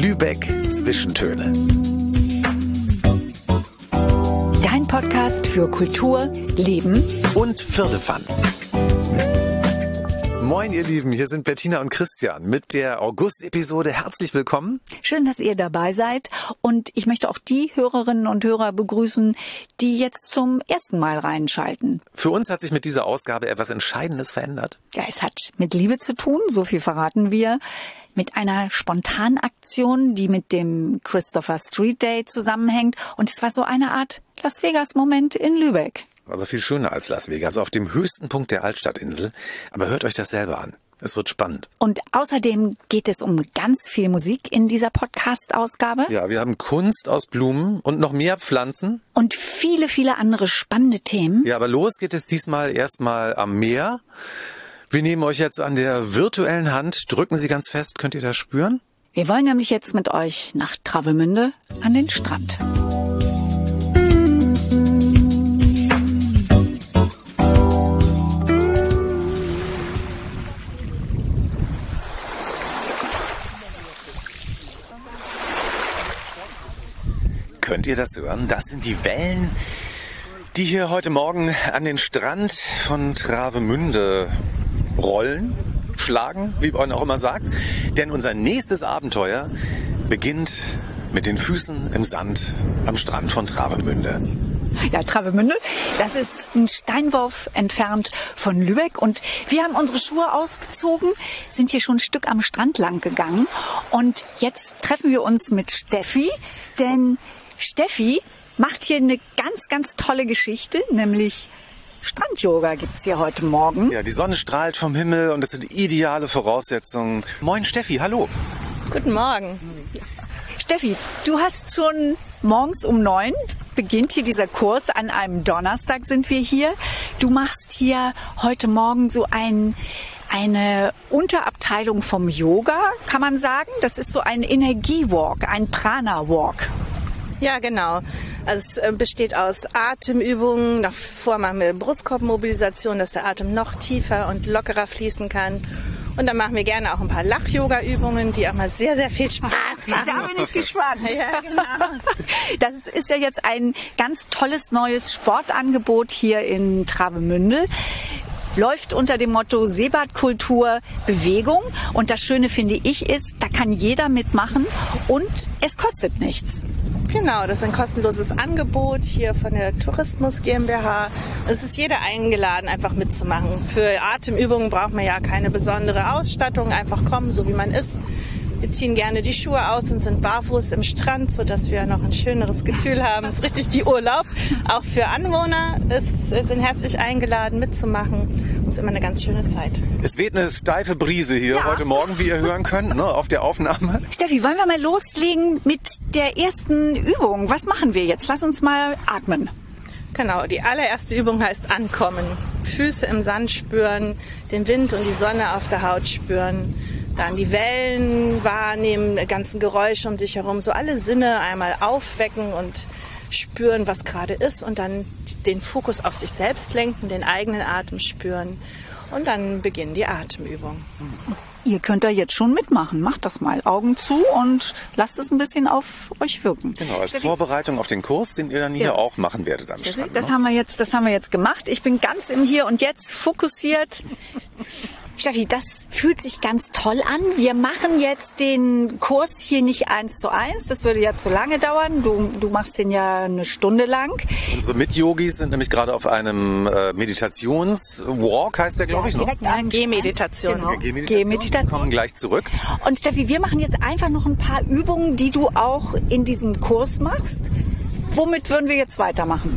Lübeck Zwischentöne. Dein Podcast für Kultur, Leben Und Firlefanz. Moin, ihr Lieben, hier sind Bettina und Christian mit der August-Episode. Herzlich willkommen. Schön, dass ihr dabei seid. Und ich möchte auch die Hörerinnen und Hörer begrüßen, die jetzt zum ersten Mal reinschalten. Für uns hat sich mit dieser Ausgabe etwas Entscheidendes verändert. Ja, es hat mit Liebe zu tun, so viel verraten wir. Mit einer Spontanaktion, die mit dem Christopher Street Day zusammenhängt. Und es war so eine Art Las Vegas-Moment in Lübeck. Aber viel schöner als Las Vegas, auf dem höchsten Punkt der Altstadtinsel. Aber hört euch das selber an. Es wird spannend. Und außerdem geht es um ganz viel Musik in dieser Podcast-Ausgabe. Ja, wir haben Kunst aus Blumen und noch mehr Pflanzen. Und viele, viele andere spannende Themen. Ja, aber los geht es diesmal erstmal am Meer. Wir nehmen euch jetzt an der virtuellen Hand. Drücken Sie ganz fest. Könnt ihr das spüren? Wir wollen nämlich jetzt mit euch nach Travemünde an den Strand. Könnt ihr das hören? Das sind die Wellen, die hier heute Morgen an den Strand von Travemünde rollen, schlagen, wie man auch immer sagt. Denn unser nächstes Abenteuer beginnt mit den Füßen im Sand am Strand von Travemünde. Ja, Travemünde, das ist ein Steinwurf entfernt von Lübeck und wir haben unsere Schuhe ausgezogen, sind hier schon ein Stück am Strand lang gegangen und jetzt treffen wir uns mit Steffi, denn Steffi macht hier eine ganz, ganz tolle Geschichte, nämlich Strand-Yoga gibt's hier heute Morgen. Ja, die Sonne strahlt vom Himmel und es sind ideale Voraussetzungen. Moin Steffi, hallo. Guten Morgen. Steffi, du hast schon morgens um neun beginnt hier dieser Kurs. An einem Donnerstag sind wir hier. Du machst hier heute Morgen so ein, eine Unterabteilung vom Yoga, kann man sagen. Das ist so ein Energiewalk, ein Prana-Walk. Ja, genau. Also es äh, besteht aus Atemübungen. Davor machen wir Brustkorbmobilisation, dass der Atem noch tiefer und lockerer fließen kann. Und dann machen wir gerne auch ein paar Lach-Yoga-Übungen, die auch mal sehr, sehr viel Spaß machen. Da bin ich gespannt. Ja, genau. Das ist ja jetzt ein ganz tolles neues Sportangebot hier in Travemünde. Läuft unter dem Motto Seebadkultur Bewegung. Und das Schöne finde ich ist, da kann jeder mitmachen und es kostet nichts. Genau, das ist ein kostenloses Angebot hier von der Tourismus GmbH. Es ist jeder eingeladen, einfach mitzumachen. Für Atemübungen braucht man ja keine besondere Ausstattung, einfach kommen, so wie man ist. Wir ziehen gerne die Schuhe aus und sind barfuß im Strand, sodass wir noch ein schöneres Gefühl haben. Es ist richtig wie Urlaub. Auch für Anwohner ist, sind herzlich eingeladen, mitzumachen. Es ist immer eine ganz schöne Zeit. Es weht eine steife Brise hier Ja. heute Morgen, wie ihr hören könnt, ne, auf der Aufnahme. Steffi, wollen wir mal loslegen mit der ersten Übung? Was machen wir jetzt? Lass uns mal atmen. Genau, die allererste Übung heißt Ankommen. Füße im Sand spüren, den Wind und die Sonne auf der Haut spüren. Dann die Wellen wahrnehmen, die ganzen Geräusche um dich herum. So alle Sinne einmal aufwecken und spüren, was gerade ist. Und dann den Fokus auf sich selbst lenken, den eigenen Atem spüren. Und dann beginnen die Atemübungen. Ihr könnt da jetzt schon mitmachen. Macht das mal. Augen zu und lasst es ein bisschen auf euch wirken. Genau, als Vorbereitung auf den Kurs, den ihr dann hier Ja. auch machen werdet am Strand. Das ne? haben wir jetzt, das haben wir jetzt gemacht. Ich bin ganz im Hier und Jetzt fokussiert. Steffi, das fühlt sich ganz toll an. Wir machen jetzt den Kurs hier nicht eins zu eins. Das würde ja zu lange dauern. Du, du machst den ja eine Stunde lang. Unsere Mit-Yogis sind nämlich gerade auf einem äh, Meditationswalk, heißt der, glaube ich, noch. direkt am Gehmeditation. Genau. Gehmeditation. Gehmeditation. Wir kommen gleich zurück. Und Steffi, wir machen jetzt einfach noch ein paar Übungen, die du auch in diesem Kurs machst. Womit würden wir jetzt weitermachen?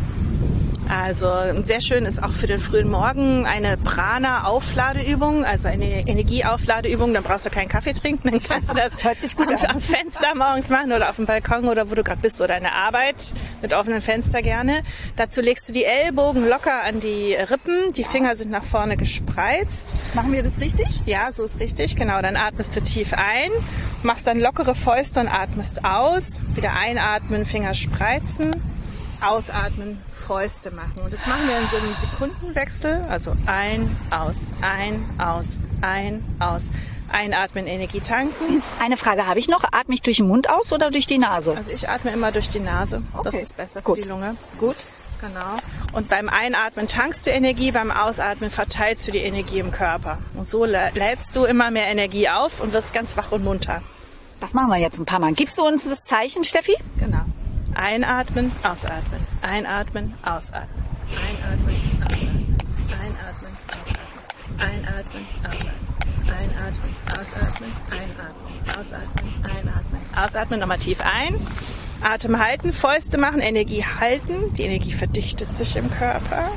Also sehr schön ist auch für den frühen Morgen eine Prana-Aufladeübung, also eine Energieaufladeübung. Dann brauchst du keinen Kaffee trinken, dann kannst du das an. am Fenster morgens machen oder auf dem Balkon oder wo du gerade bist oder in der Arbeit mit offenem Fenster gerne. Dazu legst du die Ellbogen locker an die Rippen, die Finger sind nach vorne gespreizt. Machen wir das richtig? Ja, so ist richtig, genau. Dann atmest du tief ein, machst dann lockere Fäuste und atmest aus. Wieder einatmen, Finger spreizen, ausatmen, Fäuste machen. Und das machen wir in so einem Sekundenwechsel. Also ein, aus, ein, aus, ein, aus. Einatmen, Energie tanken. Eine Frage habe ich noch. Atme ich durch den Mund aus oder durch die Nase? Also ich atme immer durch die Nase. Das Okay. ist besser Gut. für die Lunge. Gut. Genau. Und beim Einatmen tankst du Energie, beim Ausatmen verteilst du die Energie im Körper. Und so lä- lädst du immer mehr Energie auf und wirst ganz wach und munter. Das machen wir jetzt ein paar Mal. Gibst du uns das Zeichen, Steffi? Genau. Einatmen, ausatmen. Einatmen, ausatmen. Einatmen, ausatmen. Einatmen, ausatmen. Einatmen, ausatmen. Einatmen, ausatmen. Einatmen, ausatmen. Einatmen. Ausatmen, nochmal tief ein. Atem halten, Fäuste machen, Energie halten. Die Energie verdichtet sich im Körper.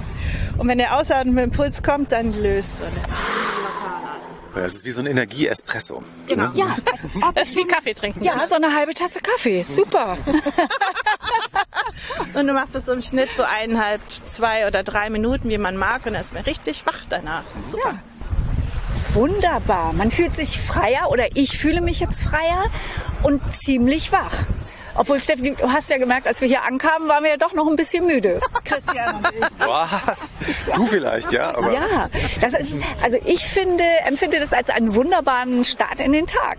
Und wenn der Ausatmenimpuls kommt, dann löst du. Und lässt. Das ist wie so ein Energie-Espresso. Genau. Ja, als ob Das ist wie Kaffee trinken. ja, so eine halbe Tasse Kaffee. Super. Und du machst es im Schnitt so eineinhalb, zwei oder drei Minuten, wie man mag. Und dann ist man richtig wach danach. Super. Wunderbar. Man fühlt sich freier oder ich fühle mich jetzt freier und ziemlich wach. Obwohl, Steffi, du hast ja gemerkt, als wir hier ankamen, waren wir ja doch noch ein bisschen müde. Christian und ich. Was? Du vielleicht, ja? Aber Ja, das ist, also ich finde, empfinde das als einen wunderbaren Start in den Tag.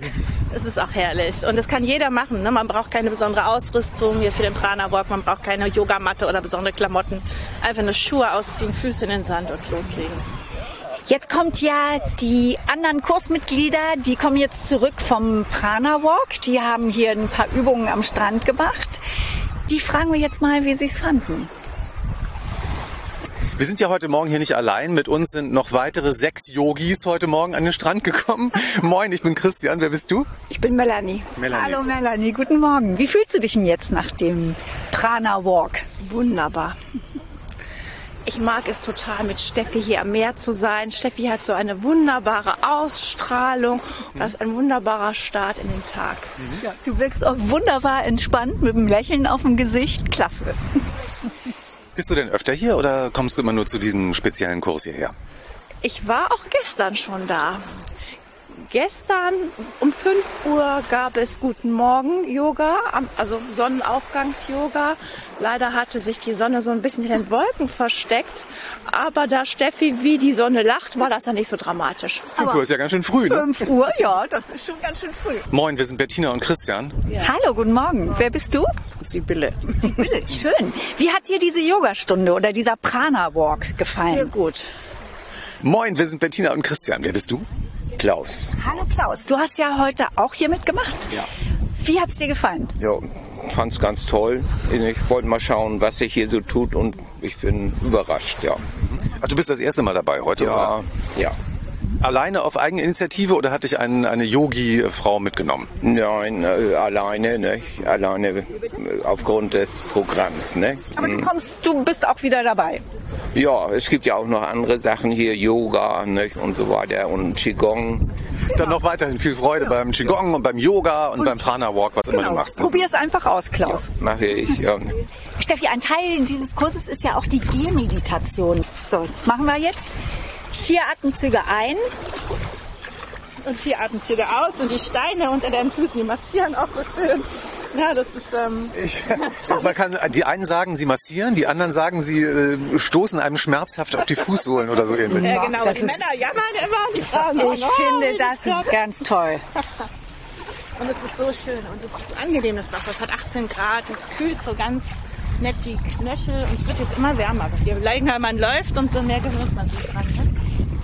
Es ist auch herrlich. Und das kann jeder machen. Ne? Man braucht keine besondere Ausrüstung hier für den Prana Walk. Man braucht keine Yogamatte oder besondere Klamotten. Einfach nur Schuhe ausziehen, Füße in den Sand und loslegen. Jetzt kommt ja die anderen Kursmitglieder, die kommen jetzt zurück vom Prana Walk. Die haben hier ein paar Übungen am Strand gemacht. Die fragen wir jetzt mal, wie sie es fanden. wir sind ja heute Morgen hier nicht allein. Mit uns sind noch weitere sechs Yogis heute Morgen an den Strand gekommen. Moin, ich bin Christian. Wer bist du? Ich bin Melanie. Melanie. Hallo Melanie, guten Morgen. Wie fühlst du dich denn jetzt nach dem Prana Walk? Wunderbar. Ich mag es total, mit Steffi hier am Meer zu sein. Steffi hat so eine wunderbare Ausstrahlung. Das ist ein wunderbarer Start in den Tag. Du wirkst auch wunderbar entspannt mit einem Lächeln auf dem Gesicht. Klasse. Bist du denn öfter hier oder kommst du immer nur zu diesem speziellen Kurs hierher? Ich war auch gestern schon da. Gestern um 5 Uhr gab es Guten Morgen Yoga, am- also Sonnenaufgangs-Yoga. Leider hatte sich die Sonne so ein bisschen in den Wolken versteckt. Aber da Steffi wie die Sonne lacht, war das ja nicht so dramatisch. Du ist ja ganz schön früh, ne? 5 Uhr, ja, das ist schon ganz schön früh. Moin, wir sind Bettina und Christian. Hallo, guten Morgen. Wer bist du? Sibylle. Sibylle, schön. Wie hat dir diese Yogastunde oder dieser Prana Walk Sehr gefallen? gut. Moin, wir sind Bettina und Christian. Wer bist du? Klaus. Hallo Klaus, du hast ja heute auch hier mitgemacht. Ja. Wie hat's dir gefallen? Ja, fand's ganz toll. Ich wollte mal schauen, was sich hier so tut und ich bin überrascht, ja. Ach, du bist das erste Mal dabei heute, Ja, oder? ja. Alleine auf Eigeninitiative oder hat dich ein, eine Yogi-Frau mitgenommen? Nein, äh, alleine, ne? Alleine äh, aufgrund des Programms, ne? Aber du kommst, du bist auch wieder dabei. Ja, es gibt ja auch noch andere Sachen hier, Yoga, ne? Und so weiter und Qigong. Dann noch weiterhin viel Freude beim Qigong und beim Yoga und, beim Prana Walk, was immer du machst. ne? Probier es einfach aus, Klaus. Mache ich, ja. Steffi, ein Teil dieses Kurses ist ja auch die Gehmeditation. So, das machen wir jetzt. Vier Atemzüge ein. Und vier Atemzüge aus und die Steine unter deinen Füßen, die massieren auch so schön. Ja, das ist, ähm, Ich, man kann, die einen sagen, sie massieren, die anderen sagen, sie äh, stoßen einem schmerzhaft auf die Fußsohlen oder so ähnlich. ja, genau. das die ist- Männer jammern immer, die Frauen sagen, Ich oh, finde das toll. ganz toll. Und es ist so schön und es ist angenehm, das Wasser. Es hat 18 Grad, es kühlt so ganz nett die Knöchel und es wird jetzt immer wärmer. Je länger man läuft, umso mehr gewöhnt man sich dran. Ne?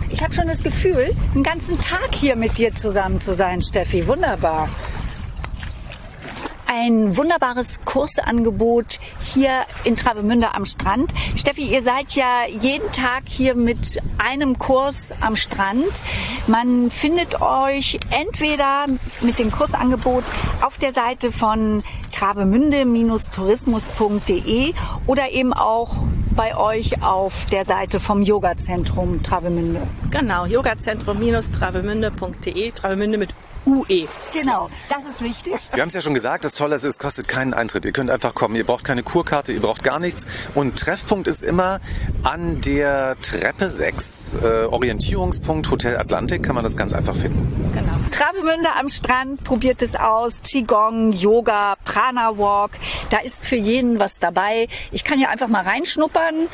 Ich habe schon das Gefühl, einen ganzen Tag hier mit dir zusammen zu sein, Steffi. Wunderbar. Ein wunderbares Kursangebot hier in Travemünde am Strand. Steffi, ihr seid ja jeden Tag hier mit einem Kurs am Strand. Man findet euch entweder mit dem Kursangebot auf der Seite von travemünde-tourismus.de oder eben auch bei euch auf der Seite vom Yogazentrum Travemünde. Genau, yogazentrum-travemünde.de, Travemünde mit UE. Genau, das ist wichtig. Wir haben es ja schon gesagt, das Tolle ist, es kostet keinen Eintritt. Ihr könnt einfach kommen. Ihr braucht keine Kurkarte, ihr braucht gar nichts. Und Treffpunkt ist immer an der Treppe 6. Äh, Orientierungspunkt Hotel Atlantik kann man das ganz einfach finden. Genau. Travemünde am Strand, probiert es aus. Qigong, Yoga, Prana Walk. Da ist für jeden was dabei. Ich kann hier einfach mal reinschnuppern.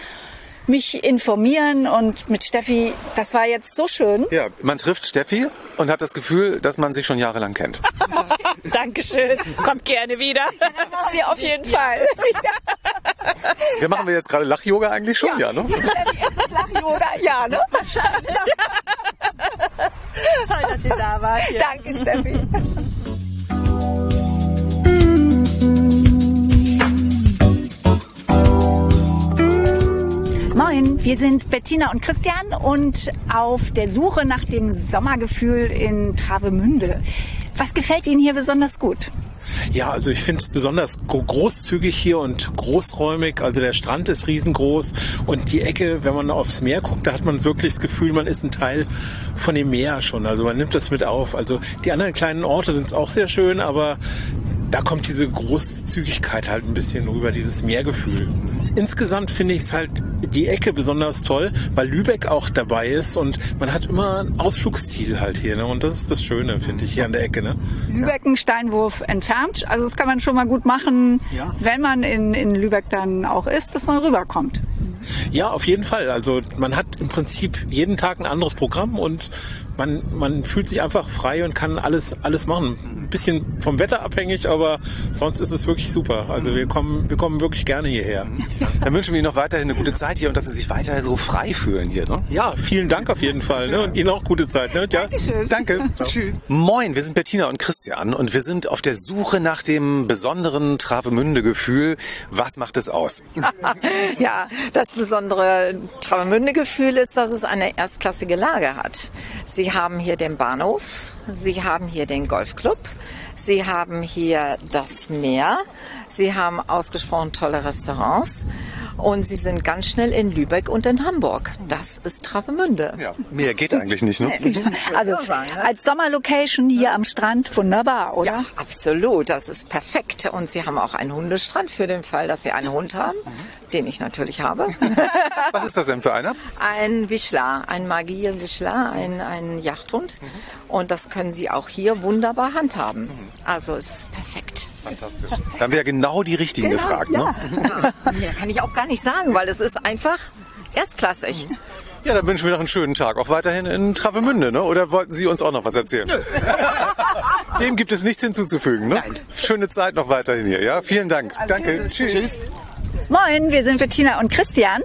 Mich informieren und mit Steffi, das war jetzt so schön. Ja, man trifft Steffi und hat das Gefühl, dass man sich schon jahrelang kennt. Dankeschön. Kommt gerne wieder. Wir auf jeden Fall. Wir machen wir jetzt gerade Lach-Yoga eigentlich schon, ja, ne? Steffi, ist das Lach-Yoga? Ja, ne? Toll, dass ihr da wart. Hier. Danke, Steffi. Moin, wir sind Bettina und Christian und auf der Suche nach dem Sommergefühl in Travemünde. Was gefällt Ihnen hier besonders gut? Ja, also ich finde es besonders großzügig hier und großräumig. Also der Strand ist riesengroß und die Ecke, wenn man aufs Meer guckt, da hat man wirklich das Gefühl, man ist ein Teil von dem Meer schon. Also man nimmt das mit auf. Also die anderen kleinen Orte sind auch sehr schön, aber da kommt diese Großzügigkeit halt ein bisschen rüber, dieses Meergefühl. Insgesamt finde ich es halt die Ecke besonders toll, weil Lübeck auch dabei ist und man hat immer ein Ausflugsziel halt hier. Ne? Und das ist das Schöne, finde ich, hier an der Ecke. Ne? Lübeck ein Steinwurf entfernt. Also das kann man schon mal gut machen, Ja. wenn man in, in Lübeck dann auch ist, dass man rüberkommt. Ja, auf jeden Fall. Also man hat im Prinzip jeden Tag ein anderes Programm und man, man fühlt sich einfach frei und kann alles, alles machen. Ein bisschen vom Wetter abhängig, aber sonst ist es wirklich super. Also wir kommen, wir kommen wirklich gerne hierher. Dann wünschen wir Ihnen noch weiterhin eine gute Zeit hier und dass Sie sich weiter so frei fühlen hier. Ne? Ja, vielen Dank auf jeden Fall. Ne? Und Ihnen auch gute Zeit. Ne? Ja. Danke. Tschüss. Moin, wir sind Bettina und Christian und wir sind auf der Suche nach dem besonderen Travemünde-Gefühl. Was macht es aus? Ja, das besondere Travemünde-Gefühl ist, dass es eine erstklassige Lage hat. Sie haben hier den Bahnhof, Sie haben hier den Golfclub, Sie haben hier das Meer, Sie haben ausgesprochen tolle Restaurants und Sie sind ganz schnell in Lübeck und in Hamburg. Das ist Travemünde. Ja, mehr geht eigentlich nicht, ne? Also als Sommerlocation hier am Strand wunderbar, oder? Ja, absolut. Das ist perfekt. Und Sie haben auch einen Hundestrand für den Fall, dass Sie einen Hund haben, den ich natürlich habe. Was ist das denn für einer? Ein Wischler, ein Magier-Wischler, ein, ein Jachthund. Und das können Sie auch hier wunderbar handhaben. Also es ist perfekt. Fantastisch. Da haben wir ja genau die richtigen gefragt, ne? Mehr kann ich auch gar nicht sagen, weil es ist einfach erstklassig. Ja, dann wünschen wir noch einen schönen Tag. Auch weiterhin in Travemünde, ne? Oder wollten Sie uns auch noch was erzählen? Dem gibt es nichts hinzuzufügen, ne? Schöne Zeit noch weiterhin hier, ja? Vielen Dank. Danke. Tschüss. Moin, wir sind Bettina und Christian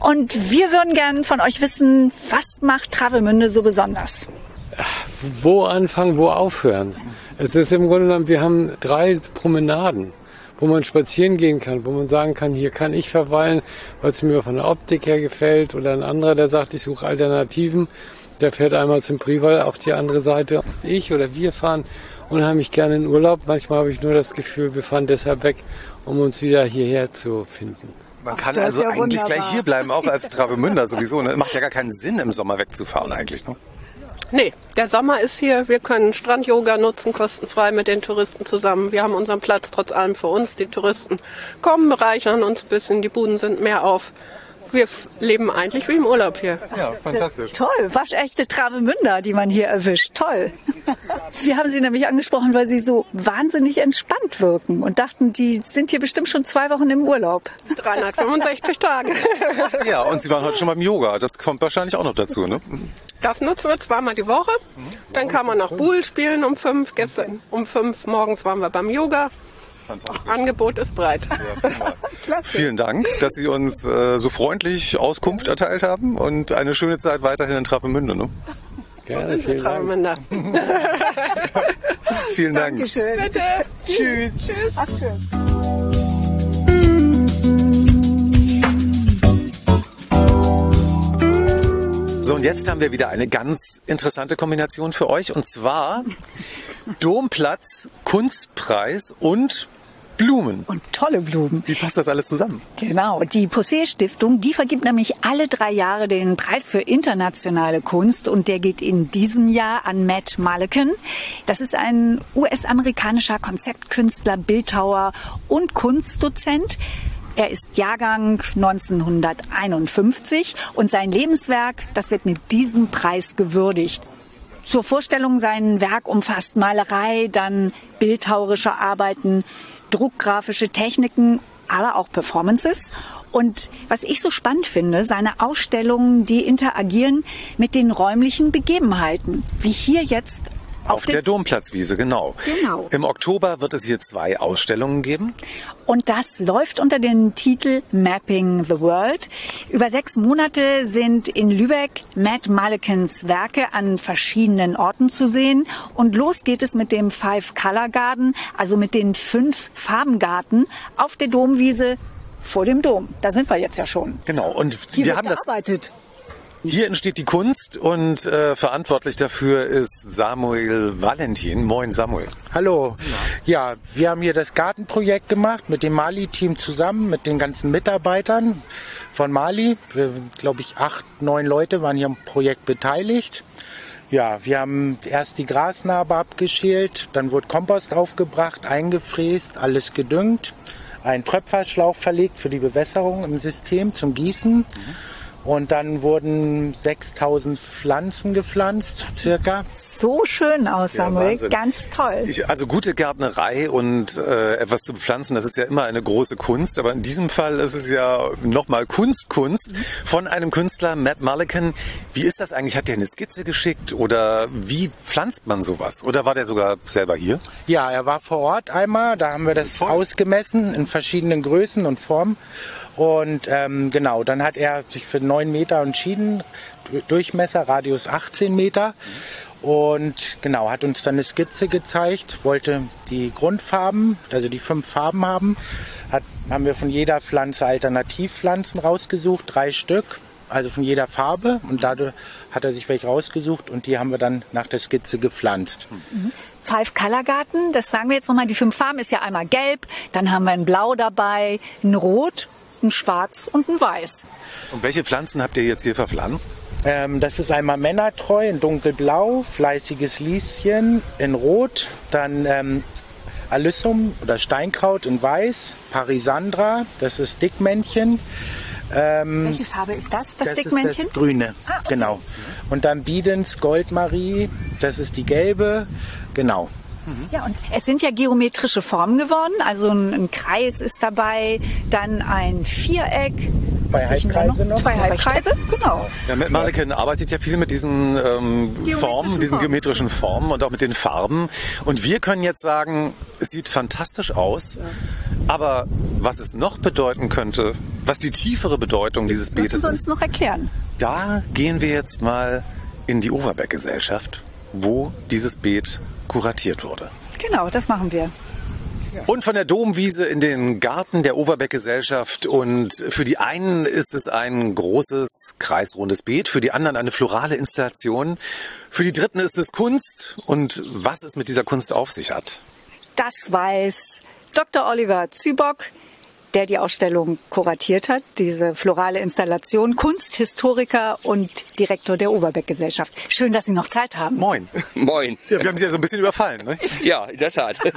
und wir würden gern von euch wissen, was macht Travemünde so besonders? wo anfangen, wo aufhören. Es ist im Grunde genommen, wir haben drei Promenaden, wo man spazieren gehen kann, wo man sagen kann, hier kann ich verweilen, weil es mir von der Optik her gefällt. Oder ein anderer, der sagt, ich suche Alternativen, der fährt einmal zum Prival auf die andere Seite. Ich oder wir fahren unheimlich gerne in Urlaub. Manchmal habe ich nur das Gefühl, wir fahren deshalb weg, um uns wieder hierher zu finden. Man kann ist also ja eigentlich wunderbar. gleich hier bleiben, auch als Travemünder sowieso. Ne? Macht ja gar keinen Sinn, im Sommer wegzufahren eigentlich. Ne? Nee, der Sommer ist hier. Wir können Strand-Yoga nutzen, kostenfrei mit den Touristen zusammen. Wir haben unseren Platz trotz allem für uns. Die Touristen kommen, bereichern uns ein bisschen. Die Buden sind mehr auf. Wir leben eigentlich wie im Urlaub hier. Ja, fantastisch. Toll, waschechte Travemünder, die man hier erwischt. Toll. Wir haben sie nämlich angesprochen, weil sie so wahnsinnig entspannt wirken und dachten, die sind hier bestimmt schon zwei Wochen im Urlaub. 365 Tage. Ja, und Sie waren heute schon beim Yoga. Das kommt wahrscheinlich auch noch dazu, ne? Das nutzen wir zweimal die Woche. Dann kann man noch Buhl spielen um fünf. Gestern um fünf morgens waren wir beim Yoga. Angebot ist breit. Vielen Dank, dass Sie uns äh, so freundlich Auskunft erteilt haben und eine schöne Zeit weiterhin in Travemünde. Ne? Gerne, vielen Dank. Vielen Dank. Bitte. Tschüss. Ach schön. So, und jetzt haben wir wieder eine ganz interessante Kombination für euch. Und zwar Domplatz, Kunstpreis und Blumen. Und tolle Blumen. Wie passt das alles zusammen? Genau, die Possehl Stiftung, die vergibt nämlich alle drei Jahre den Preis für internationale Kunst und der geht in diesem Jahr an Matt Mulliken. Das ist ein US-amerikanischer Konzeptkünstler, Bildhauer und Kunstdozent. Er ist Jahrgang 1951 und sein Lebenswerk, das wird mit diesem Preis gewürdigt. Zur Vorstellung sein Werk umfasst Malerei, dann bildhauerische Arbeiten, druckgrafische Techniken, aber auch Performances. Und was ich so spannend finde, seine Ausstellungen, die interagieren mit den räumlichen Begebenheiten, wie hier jetzt auf, Auf der Domplatzwiese, genau. Genau. Im Oktober wird es hier zwei Ausstellungen geben. Und das läuft unter dem Titel Mapping the World. Über sechs Monate sind in Lübeck Matt Mullikens Werke an verschiedenen Orten zu sehen. Und los geht es mit dem Five Color Garden, also mit den fünf Farbengarten auf der Domwiese vor dem Dom. Da sind wir jetzt ja schon. Genau. Und Hier wir haben das. gearbeitet. Hier entsteht die Kunst und äh, verantwortlich dafür ist Samuel Valentin. Moin Samuel. Hallo. Ja, wir haben hier das Gartenprojekt gemacht mit dem Mali-Team zusammen, mit den ganzen Mitarbeitern von Mali. Wir, glaube ich, acht, neun Leute waren hier am Projekt beteiligt. Ja, wir haben erst die Grasnarbe abgeschält, dann wurde Kompost aufgebracht, eingefräst, alles gedüngt, ein Tröpferschlauch verlegt für die Bewässerung im System zum Gießen. Und dann wurden 6000 Pflanzen gepflanzt, circa. So schön aus, Samuel. Wahnsinn. Ganz toll. Ich, also gute Gärtnerei und äh, etwas zu bepflanzen, das ist ja immer eine große Kunst. Aber in diesem Fall ist es ja nochmal Kunst, Kunst von einem Künstler, Matt Mulliken. Wie ist das eigentlich? Hat der eine Skizze geschickt oder wie pflanzt man sowas? Oder war der sogar selber hier? Ja, er war vor Ort einmal, da haben wir das ausgemessen in verschiedenen Größen und Formen. Und ähm, genau, dann hat er sich für 9 Meter entschieden, Du- Durchmesser, Radius 18 Meter. Und genau, hat uns dann eine Skizze gezeigt, wollte die Grundfarben, also die fünf Farben haben. Hat, haben wir von jeder Pflanze Alternativpflanzen rausgesucht, drei Stück, also von jeder Farbe. Und dadurch hat er sich welche rausgesucht und die haben wir dann nach der Skizze gepflanzt. Five Color Garten, das sagen wir jetzt nochmal. Die fünf Farben ist ja einmal gelb, dann haben wir ein Blau dabei, ein Rot, ein Schwarz und ein Weiß. Und welche Pflanzen habt ihr jetzt hier verpflanzt? Ähm, das ist einmal Männertreu in dunkelblau, fleißiges Lieschen in rot, dann ähm, Alyssum oder Steinkraut in weiß, Parisandra, das ist Dickmännchen. Ähm, Welche Farbe ist das, das, das Dickmännchen? ist das Grüne, Ah, okay. genau. Und dann Biedens Goldmarie, das ist die gelbe, genau. Ja, und es sind ja geometrische Formen geworden. Also ein, ein Kreis ist dabei, dann ein Viereck. Zwei ist Halbkreise noch? Zwei Halbkreise, genau. Ja, Matt Mulliken arbeitet ja viel mit diesen ähm, Formen, diesen Formen. geometrischen Formen und auch mit den Farben. Und wir können jetzt sagen, es sieht fantastisch aus. Aber was es noch bedeuten könnte, was die tiefere Bedeutung dieses Das Beetes musst du uns ist, noch erklären. da gehen wir jetzt mal in die Overbeck-Gesellschaft, wo dieses Beet kuratiert wurde. Genau, das machen wir. Und von der Domwiese in den Garten der Overbeck-Gesellschaft. Und für die einen ist es ein großes, kreisrundes Beet, für die anderen eine florale Installation. Für die dritten ist es Kunst. Und was es mit dieser Kunst auf sich hat. Das weiß Dr. Oliver Zübock, der die Ausstellung kuratiert hat, diese florale Installation, Kunsthistoriker und Direktor der Oberbeck-Gesellschaft. Schön, dass Sie noch Zeit haben. Moin. Moin. Ja, wir haben Sie ja so ein bisschen überfallen. Ne? Ja, in der Tat.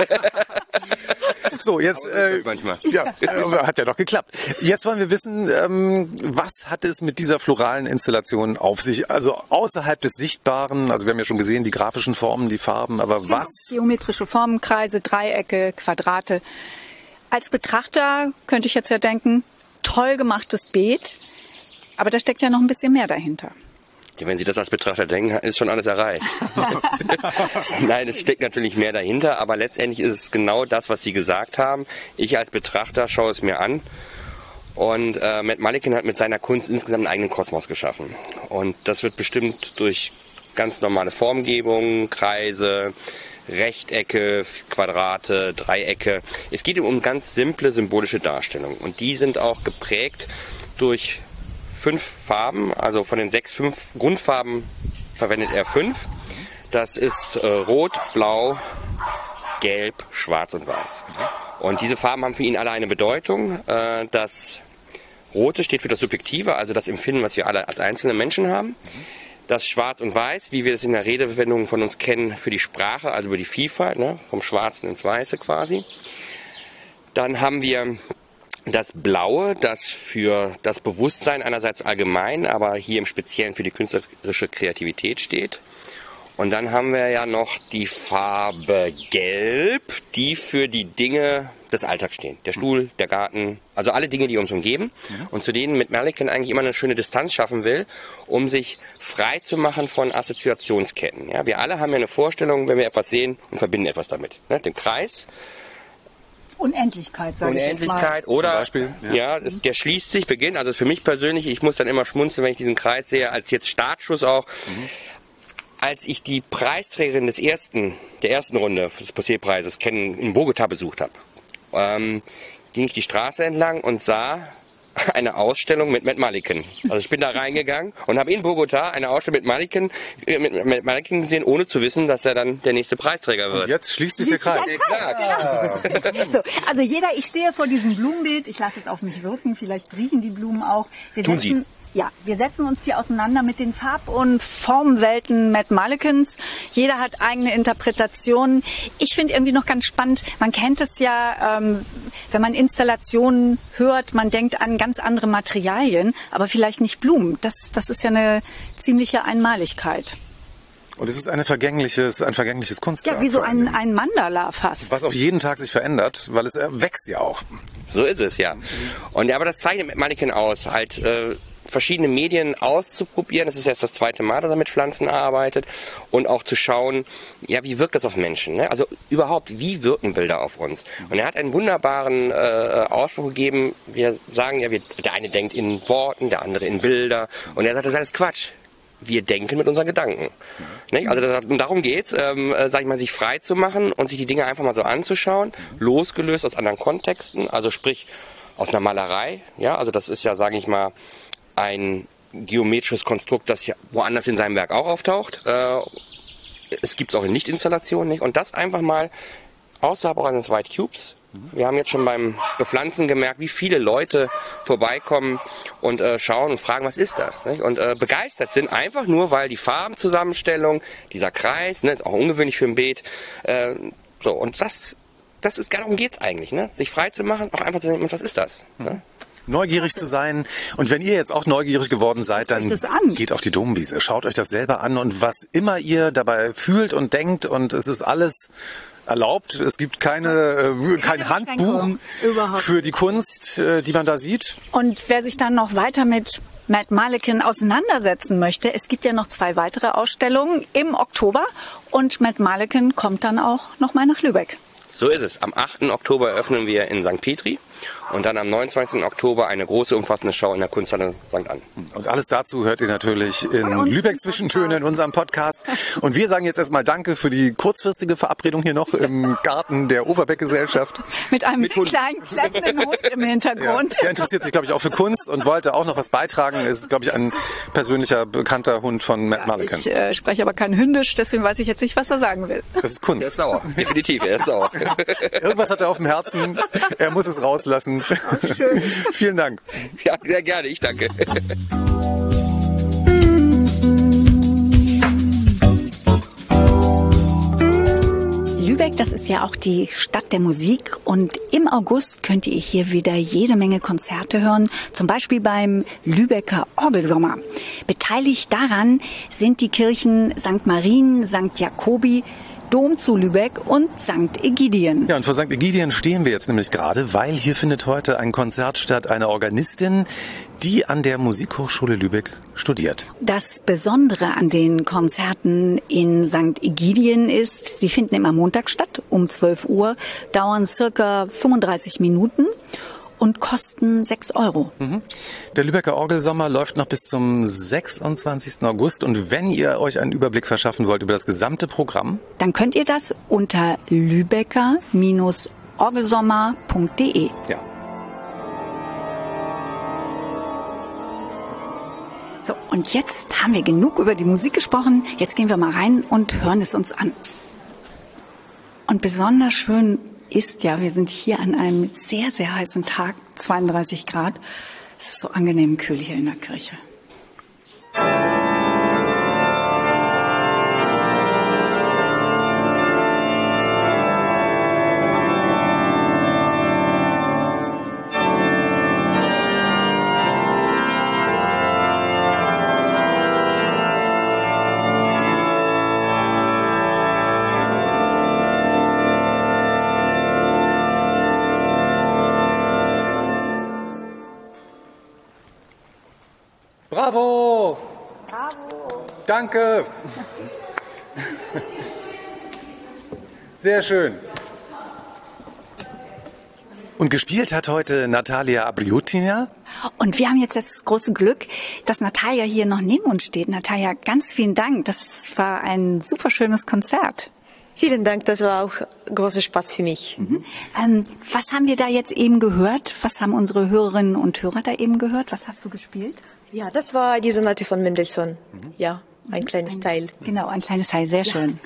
So, jetzt äh, Manchmal. ja, äh, hat ja doch geklappt. Jetzt wollen wir wissen, ähm, was hat es mit dieser floralen Installation auf sich? Also außerhalb des Sichtbaren, also wir haben ja schon gesehen, die grafischen Formen, die Farben, aber was? Geometrische Formen, Kreise, Dreiecke, Quadrate. Als Betrachter könnte ich jetzt ja denken, toll gemachtes Beet, aber da steckt ja noch ein bisschen mehr dahinter. Ja, wenn Sie das als Betrachter denken, ist schon alles erreicht. Nein, es steckt natürlich mehr dahinter, aber letztendlich ist es genau das, was Sie gesagt haben. Ich als Betrachter schaue es mir an und äh, Matt Mulliken hat mit seiner Kunst insgesamt einen eigenen Kosmos geschaffen. Und das wird bestimmt durch ganz normale Formgebungen, Kreise, Rechtecke, Quadrate, Dreiecke. Es geht um ganz simple symbolische Darstellungen und die sind auch geprägt durch fünf Farben, also von den sechs, fünf Grundfarben verwendet er fünf. Das ist äh, Rot, Blau, Gelb, Schwarz und Weiß. Und diese Farben haben für ihn alle eine Bedeutung. Äh, das Rote steht für das Subjektive, also das Empfinden, was wir alle als einzelne Menschen haben. Das Schwarz und Weiß, wie wir das in der Redewendung von uns kennen, für die Sprache, also über die Vielfalt, ne? vom Schwarzen ins Weiße quasi. Dann haben wir das Blaue, das für das Bewusstsein einerseits allgemein, aber hier im Speziellen für die künstlerische Kreativität steht. Und dann haben wir ja noch die Farbe Gelb, die für die Dinge des Alltags stehen. Der Stuhl, der Garten, also alle Dinge, die uns umgeben. Und zu denen mit Merliken eigentlich immer eine schöne Distanz schaffen will, um sich frei zu machen von Assoziationsketten. Ja, wir alle haben ja eine Vorstellung, wenn wir etwas sehen und verbinden etwas damit. Ne? Den Kreis, Unendlichkeit, sage ich jetzt mal. Unendlichkeit oder Zum Beispiel, ja. ja, es, der schließt sich, beginnt. Also für mich persönlich, ich muss dann immer schmunzeln, wenn ich diesen Kreis sehe, als jetzt Startschuss auch. Als ich die Preisträgerin des ersten, der ersten Runde des Possierpreises kennen, in Bogota besucht habe, ähm, ging ich die Straße entlang und sah eine Ausstellung mit Matt Maliken. Also ich bin da reingegangen und habe in Bogota eine Ausstellung mit Maliken, äh, mit Matt Maliken gesehen, ohne zu wissen, dass er dann der nächste Preisträger wird. Jetzt schließt sich der Kreis. So, also jeder, ich stehe vor diesem Blumenbild, ich lasse es auf mich wirken, vielleicht riechen die Blumen auch. Wir Tun setzen, ja, wir setzen uns hier auseinander mit den Farb- und Formwelten Matt Mullikens. Jeder hat eigene Interpretationen. Ich finde irgendwie noch ganz spannend, man kennt es ja, ähm, wenn man Installationen hört, man denkt an ganz andere Materialien, aber vielleicht nicht Blumen. Das, das ist ja eine ziemliche Einmaligkeit. Und es ist eine vergängliches, ein vergängliches Kunstwerk. Ja, wie so ein, ein Mandala fast. Was auch jeden Tag sich verändert, weil es äh, wächst ja auch. So ist es, ja. Und aber das zeichnet mit Mannequin aus, halt äh, verschiedene Medien auszuprobieren. Das ist jetzt das zweite Mal, dass er mit Pflanzen arbeitet. Und auch zu schauen, ja, wie wirkt das auf Menschen? Ne? Also überhaupt, wie wirken Bilder auf uns? Und er hat einen wunderbaren äh, Ausspruch gegeben. Wir sagen ja, wir, der eine denkt in Worten, der andere in Bilder. Und er sagt, das ist alles Quatsch wir denken mit unseren Gedanken. Nicht? Also das, und darum geht's, ähm, äh, sag ich mal, sich frei zu machen und sich die Dinge einfach mal so anzuschauen, losgelöst aus anderen Kontexten, also sprich aus einer Malerei. Ja, also das ist ja, sage ich mal, ein geometrisches Konstrukt, das ja woanders in seinem Werk auch auftaucht. Äh, es gibt's auch in Nicht-Installationen nicht. Und das einfach mal außerhalb auch eines White Cubes. Wir haben jetzt schon beim Bepflanzen gemerkt, wie viele Leute vorbeikommen und äh, schauen und fragen, was ist das? Nicht? Und äh, begeistert sind, einfach nur, weil die Farbenzusammenstellung, dieser Kreis, ne, ist auch ungewöhnlich für ein Beet, äh, so, und das, das ist, darum geht's eigentlich, ne? sich frei zu machen, auch einfach zu denken, was ist das? Ne? Neugierig zu sein. Und wenn ihr jetzt auch neugierig geworden seid, dann geht auf die Domwiese. Schaut euch das selber an und was immer ihr dabei fühlt und denkt und es ist alles erlaubt. Es gibt keine, äh, kein Handbuch für die Kunst, äh, die man da sieht. Und wer sich dann noch weiter mit Matt Malikin auseinandersetzen möchte, es gibt ja noch zwei weitere Ausstellungen im Oktober und Matt Malikin kommt dann auch nochmal nach Lübeck. So ist es. Am 8. Oktober eröffnen wir in St. Petri und dann am 29. Oktober eine große umfassende Show in der Kunsthalle St. Ann. Und alles dazu hört ihr natürlich in Lübeck Zwischentöne in unserem Podcast. Und wir sagen jetzt erstmal Danke für die kurzfristige Verabredung hier noch im Garten der Overbeck Gesellschaft. Mit einem kleinen kläffenden Hund im Hintergrund. Der interessiert sich, glaube ich, auch für Kunst und wollte auch noch was beitragen. Es ist, glaube ich, ein persönlicher, bekannter Hund von Matt Mullican. Ich äh, spreche aber kein Hündisch, deswegen weiß ich jetzt nicht, was er sagen will. Das ist Kunst. Er ist sauer. Definitiv, er ist sauer. Irgendwas hat er auf dem Herzen. Er muss es rauslassen. Vielen Dank. Ja, sehr gerne. Ich danke. Lübeck, das ist ja auch die Stadt der Musik und im August könnt ihr hier wieder jede Menge Konzerte hören, zum Beispiel beim Lübecker Orgelsommer. Beteiligt daran sind die Kirchen St. Marien, St. Jakobi, Dom zu Lübeck und St. Egidien. Ja, und vor St. Egidien stehen wir jetzt nämlich gerade, weil hier findet heute ein Konzert statt einer Organistin, die an der Musikhochschule Lübeck studiert. Das Besondere an den Konzerten in St. Egidien ist, sie finden immer Montag statt, um 12 Uhr, dauern circa 35 Minuten und kosten 6 Euro. Der Lübecker Orgelsommer läuft noch bis zum 26. August und wenn ihr euch einen Überblick verschaffen wollt über das gesamte Programm, Dann könnt ihr das unter lübecker-orgelsommer.de. ja, So, und jetzt haben wir genug über die Musik gesprochen. Jetzt gehen wir mal rein und hören es uns an. Und besonders schön ist ja, wir sind hier an einem sehr, sehr heißen Tag, 32 Grad. Es ist so angenehm kühl hier in der Kirche. Danke. Sehr schön. Und gespielt hat heute Natalia Abriutina. Und wir haben jetzt das große Glück, dass Natalia hier noch neben uns steht. Natalia, ganz vielen Dank. Das war ein super schönes Konzert. Vielen Dank, das war auch großer Spaß für mich. Mhm. Ähm, was haben wir da jetzt eben gehört? Was haben unsere Hörerinnen und Hörer da eben gehört? Was hast du gespielt? Ja, das war die Sonate von Mendelssohn. Mhm. Ja, ein kleines ein, Teil. Genau, ein kleines Teil, sehr schön.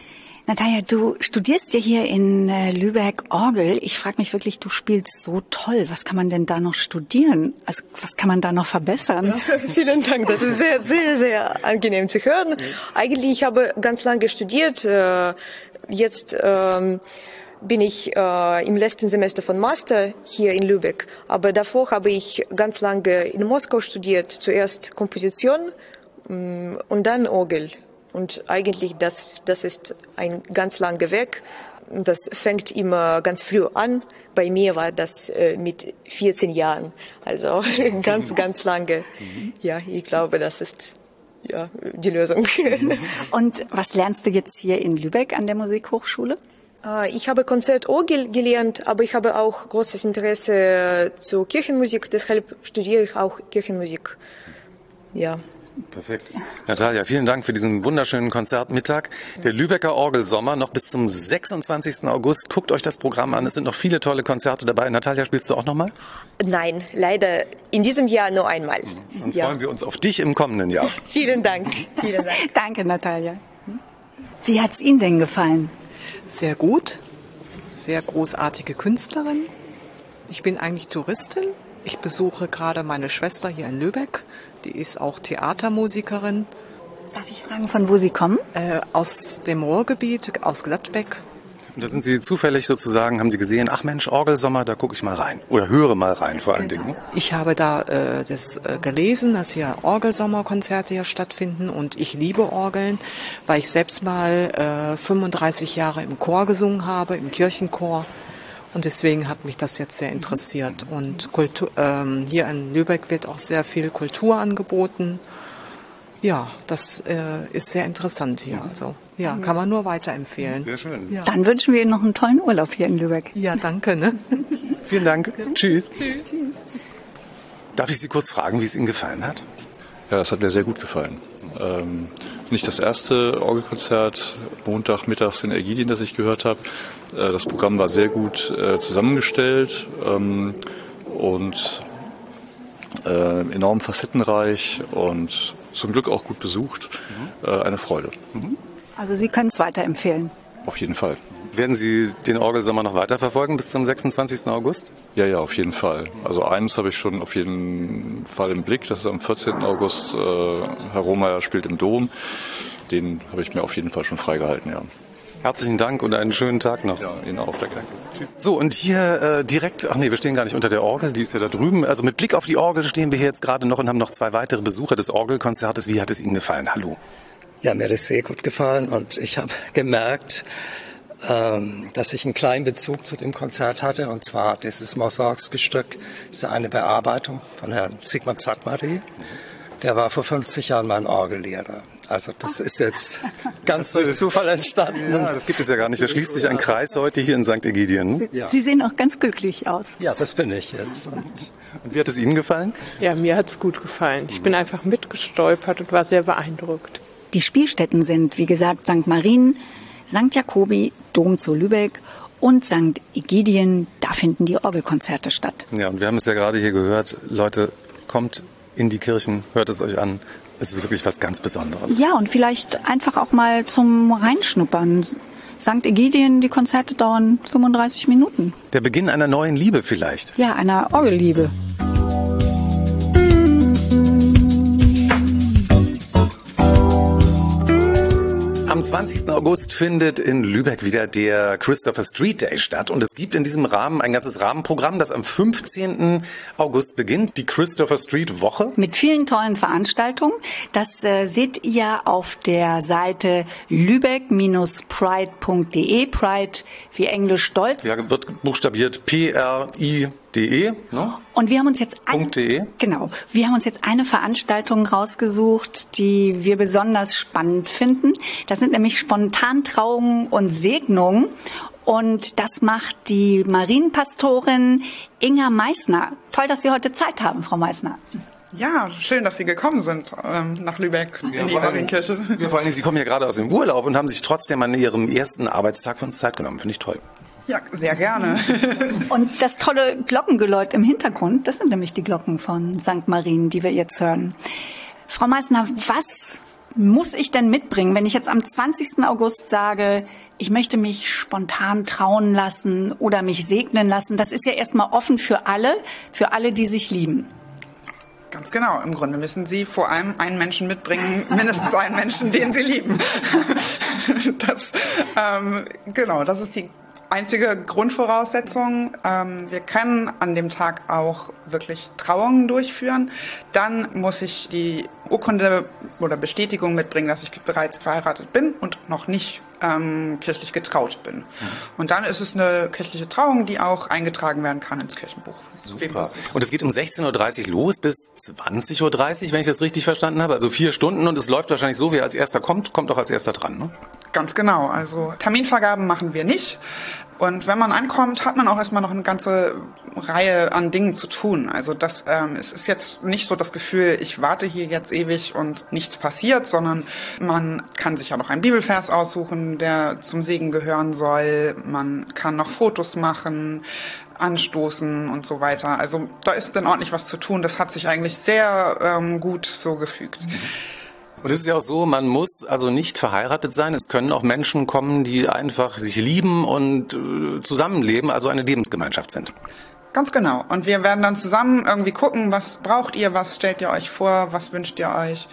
Natalia, du studierst ja hier in äh, Lübeck Orgel. Ich frage mich wirklich, du spielst so toll. Was kann man denn da noch studieren? Also was kann man da noch verbessern? Ja, vielen Dank, das ist sehr, sehr, sehr angenehm zu hören. Eigentlich ich habe ganz lange studiert. Äh, jetzt ähm, bin ich äh, im letzten Semester von Master hier in Lübeck. Aber davor habe ich ganz lange in Moskau studiert. Zuerst Komposition und dann Orgel. Und eigentlich das, das ist ein ganz langer Weg. Das fängt immer ganz früh an. Bei mir war das äh, mit 14 Jahren. Also ganz, ganz lange. Ja, ich glaube, das ist ja, die Lösung. Und was lernst du jetzt hier in Lübeck an der Musikhochschule? Äh, ich habe Konzertorgel gelernt, aber ich habe auch großes Interesse zur Kirchenmusik, deshalb studiere ich auch Kirchenmusik. Ja. Perfekt. Natalia, vielen Dank für diesen wunderschönen Konzertmittag. Der Lübecker Orgelsommer noch bis zum 26. August. Guckt euch das Programm an. Es sind noch viele tolle Konzerte dabei. Natalia, spielst du auch nochmal? Nein, leider in diesem Jahr nur einmal. Dann ja. freuen wir uns auf dich im kommenden Jahr. vielen Dank. Vielen Dank. Danke, Natalia. Wie hat es Ihnen denn gefallen? Sehr gut. Sehr großartige Künstlerin. Ich bin eigentlich Touristin. Ich besuche gerade meine Schwester hier in Lübeck die ist auch Theatermusikerin. Darf ich fragen, von wo Sie kommen? Äh, aus dem Ruhrgebiet, aus Gladbeck. Und da sind Sie zufällig sozusagen, haben Sie gesehen, ach Mensch, Orgelsommer, da gucke ich mal rein. Oder höre mal rein vor allen genau. Dingen. Ich habe da äh, das äh, gelesen, dass hier Orgelsommerkonzerte hier stattfinden und ich liebe Orgeln, weil ich selbst mal äh, 35 Jahre im Chor gesungen habe, im Kirchenchor. Und deswegen hat mich das jetzt sehr interessiert. Und Kultur, ähm, hier in Lübeck wird auch sehr viel Kultur angeboten. Ja, das äh, ist sehr interessant hier. Also ja, kann man nur weiterempfehlen. Sehr schön. Ja. Dann wünschen wir Ihnen noch einen tollen Urlaub hier in Lübeck. Ja, danke. Ne? Vielen Dank. Tschüss. Tschüss. Darf ich Sie kurz fragen, wie es Ihnen gefallen hat? Ja, es hat mir sehr gut gefallen. Ähm, nicht das erste Orgelkonzert Montagmittags in Ägidien, das ich gehört habe. Äh, das Programm war sehr gut äh, zusammengestellt ähm, und äh, enorm facettenreich und zum Glück auch gut besucht. Mhm. Eine Freude. Mhm. Also Sie können es weiterempfehlen. Auf jeden Fall. Werden Sie den Orgelsommer noch weiterverfolgen bis zum 26. August? Ja, ja, auf jeden Fall. Also eins habe ich schon auf jeden Fall im Blick. Das ist am 14. August. Äh, Herr Rohmeier spielt im Dom. Den habe ich mir auf jeden Fall schon freigehalten, ja. Herzlichen Dank und einen schönen Tag noch. Ja, Ihnen auch. Danke. So, und hier äh, direkt, ach nee, wir stehen gar nicht unter der Orgel, die ist ja da drüben. Also mit Blick auf die Orgel stehen wir hier jetzt gerade noch und haben noch zwei weitere Besucher des Orgelkonzertes. Wie hat es Ihnen gefallen? Hallo. Ja, mir hat es sehr gut gefallen und ich habe gemerkt, ähm, dass ich einen kleinen Bezug zu dem Konzert hatte. Und zwar dieses Mozart's-Stück ist eine Bearbeitung von Herrn Sigmund Zadmari. Der war vor 50 Jahren mein Orgellehrer. Also das ist jetzt ganz durch Zufall entstanden. Ja, das gibt es ja gar nicht. Da schließt sich ein Kreis heute hier in St. Egidien. Ja. Sie sehen auch ganz glücklich aus. Ja, das bin ich jetzt. Und, und wie hat es Ihnen gefallen? Ja, mir hat es gut gefallen. Ich bin einfach mitgestolpert und war sehr beeindruckt. Die Spielstätten sind, wie gesagt, St. Marien, St. Jakobi, Dom zu Lübeck und St. Egidien. Da finden die Orgelkonzerte statt. Ja, und wir haben es ja gerade hier gehört. Leute, kommt in die Kirchen, hört es euch an. Es ist wirklich was ganz Besonderes. Ja, und vielleicht einfach auch mal zum Reinschnuppern. St. Egidien, die Konzerte dauern 35 Minuten. Der Beginn einer neuen Liebe vielleicht. Ja, einer Orgelliebe. 20. August findet in Lübeck wieder der Christopher Street Day statt und es gibt in diesem Rahmen ein ganzes Rahmenprogramm, das am 15. August beginnt, die Christopher Street Woche. Mit vielen tollen Veranstaltungen. Das äh, seht ihr auf der Seite lübeck-pride.de. Pride wie Englisch stolz. Ja, wird buchstabiert P-R-I De, ne? Und wir haben uns jetzt ein, .de. genau, wir haben uns jetzt eine Veranstaltung rausgesucht, die wir besonders spannend finden. Das sind nämlich Spontantrauungen und Segnungen. Und das macht die Marienpastorin Inga Meissner. Toll, dass Sie heute Zeit haben, Frau Meissner. Ja, schön, dass Sie gekommen sind ähm, nach Lübeck in die vor allem- Marienkirche. Ja, vor allen Dingen, Sie kommen ja gerade aus dem Urlaub und haben sich trotzdem an Ihrem ersten Arbeitstag für uns Zeit genommen. Finde ich toll. Ja, sehr gerne. Und das tolle Glockengeläut im Hintergrund, das sind nämlich die Glocken von St. Marien, die wir jetzt hören. Frau Meissner, was muss ich denn mitbringen, wenn ich jetzt am 20. August sage, ich möchte mich spontan trauen lassen oder mich segnen lassen? Das ist ja erstmal offen für alle, für alle, die sich lieben. Ganz genau. Im Grunde müssen Sie vor allem einen Menschen mitbringen, mindestens einen Menschen, den Sie lieben. Das, ähm, genau, das ist die einzige Grundvoraussetzung. Ähm, wir können an dem Tag auch wirklich Trauungen durchführen. Dann muss ich die Urkunde oder Bestätigung mitbringen, dass ich bereits verheiratet bin und noch nicht ähm, kirchlich getraut bin. Und dann ist es eine kirchliche Trauung, die auch eingetragen werden kann ins Kirchenbuch. Super. Und es geht um 16.30 Uhr los bis 20.30 Uhr, wenn ich das richtig verstanden habe. Also vier Stunden und es läuft wahrscheinlich so, wer als erster kommt, kommt auch als erster dran. Ne? Ganz genau. Also Terminvergaben machen wir nicht. Und wenn man ankommt, hat man auch erstmal noch eine ganze Reihe an Dingen zu tun. Also das, ähm, es ist jetzt nicht so das Gefühl, ich warte hier jetzt ewig und nichts passiert, sondern man kann sich ja noch einen Bibelvers aussuchen, der zum Segen gehören soll. Man kann noch Fotos machen anstoßen und so weiter. Also da ist dann ordentlich was zu tun. Das hat sich eigentlich sehr ähm, gut so gefügt. Und es ist ja auch so, man muss also nicht verheiratet sein. Es können auch Menschen kommen, die einfach sich lieben und äh, zusammenleben, also eine Lebensgemeinschaft sind. Ganz genau. Und wir werden dann zusammen irgendwie gucken, was braucht ihr, was stellt ihr euch vor, was wünscht ihr euch.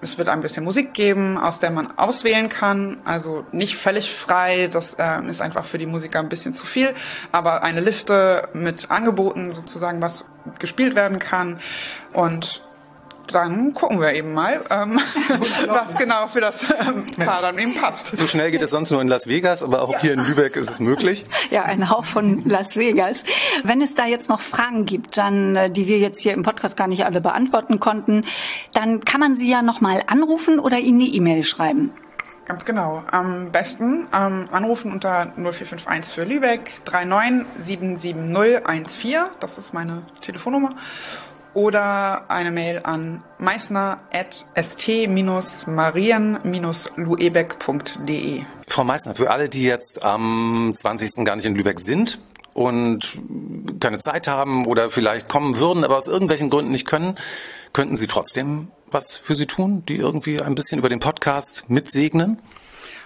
Es wird ein bisschen Musik geben, aus der man auswählen kann. Also nicht völlig frei, das äh, ist einfach für die Musiker ein bisschen zu viel. Aber eine Liste mit Angeboten sozusagen, was gespielt werden kann. Und dann gucken wir eben mal, ähm, was genau für das ähm, Paar dann eben passt. So schnell geht es sonst nur in Las Vegas, aber auch hier in Lübeck ist es möglich. Ja, ein Hauch von Las Vegas. Wenn es da jetzt noch Fragen gibt, dann, äh, die wir jetzt hier im Podcast gar nicht alle beantworten konnten, dann kann man Sie ja noch mal anrufen oder Ihnen eine E-Mail schreiben. Ganz genau. Am besten ähm, anrufen unter 0451 für Lübeck 3977014. Das ist meine Telefonnummer. Oder eine Mail an meissner.st-marien-luebeck.de. Frau Meissner, für alle, die jetzt am 20. gar nicht in Lübeck sind und keine Zeit haben oder vielleicht kommen würden, aber aus irgendwelchen Gründen nicht können, könnten Sie trotzdem was für Sie tun, die irgendwie ein bisschen über den Podcast mitsegnen?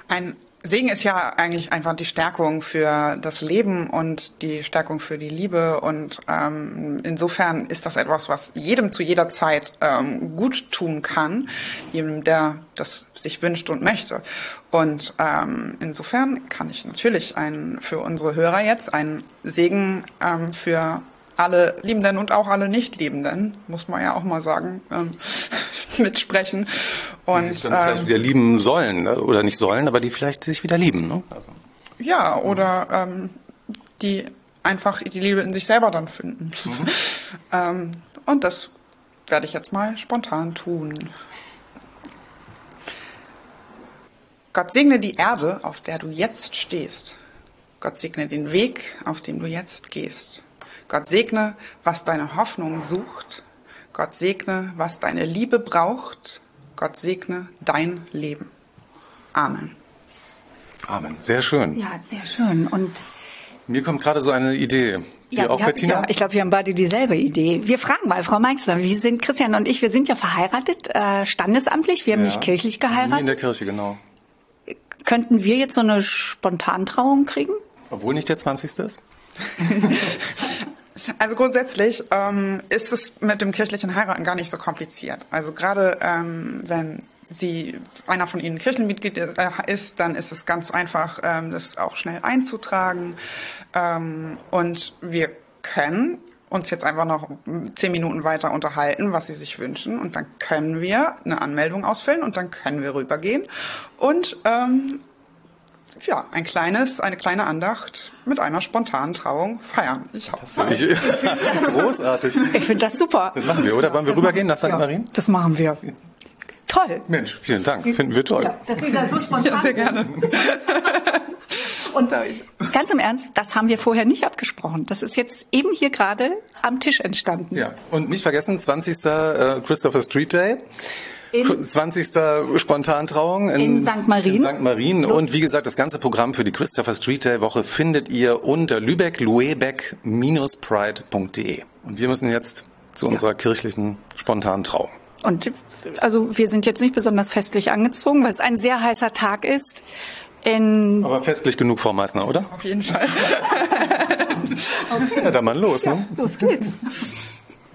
Ein Segen ist ja eigentlich einfach die Stärkung für das Leben und die Stärkung für die Liebe. Und ähm, insofern ist das etwas, was jedem zu jeder Zeit ähm, gut tun kann, jedem, der das sich wünscht und möchte. Und ähm, insofern kann ich natürlich ein, für unsere Hörer jetzt einen Segen ähm, für alle Liebenden und auch alle Nicht-Liebenden, muss man ja auch mal sagen, ähm, mitsprechen. Und die sich dann vielleicht ähm, wieder lieben sollen ne? oder nicht sollen, aber die vielleicht sich wieder lieben. Ne? Also. Ja, oder ähm, die einfach die Liebe in sich selber dann finden. ähm, und das werde ich jetzt mal spontan tun. Gott segne die Erde, auf der du jetzt stehst. Gott segne den Weg, auf dem du jetzt gehst. Gott segne, was deine Hoffnung sucht. Gott segne, was deine Liebe braucht. Gott segne dein Leben. Amen. Amen. Sehr schön. Ja, sehr schön. Und Mir kommt gerade so eine Idee. Die ja, auch, Bettina? ja, ich glaube, wir haben beide dieselbe Idee. Wir fragen mal, Frau Meixler, wie sind Christian und ich, wir sind ja verheiratet, äh, standesamtlich, wir haben Ja. nicht kirchlich Nie in geheiratet. der Kirche, genau. Könnten wir jetzt so eine Spontantrauung kriegen? Obwohl nicht der 20. ist? Also grundsätzlich ähm, ist es mit dem kirchlichen Heiraten gar nicht so kompliziert. Also gerade ähm, wenn Sie einer von Ihnen Kirchenmitglied ist, äh, ist, dann ist es ganz einfach, ähm, das auch schnell einzutragen. Ähm, und wir können uns jetzt einfach noch zehn Minuten weiter unterhalten, was Sie sich wünschen. Und dann können wir eine Anmeldung ausfüllen und dann können wir rübergehen und ähm, ja, ein kleines, eine kleine Andacht mit einer spontanen Trauung feiern. Ich hoffe. Ich, großartig. Ich finde das super. Das machen wir, oder? Wollen wir rübergehen nach St. Ja, Marien? Das machen wir. Toll. Mensch, vielen Dank. Finden wir toll. Ja, dass Sie da so spontan Ja, sehr gerne. Und ganz im Ernst, das haben wir vorher nicht abgesprochen. Das ist jetzt eben hier gerade am Tisch entstanden. Ja, und nicht vergessen, 20. äh, Christopher Street Day. In- 20. Spontantrauung in, In St. Marien. in St. Marien. Und wie gesagt, das ganze Programm für die Christopher Street Day Woche findet ihr unter lübeck-luebeck-pride.de. Und wir müssen jetzt zu unserer kirchlichen Spontantrauung. Und also wir sind jetzt nicht besonders festlich angezogen, weil es ein sehr heißer Tag ist. In Aber festlich genug, Frau Meißner, oder? Auf jeden Fall. Ja, dann mal los, ne? los geht's.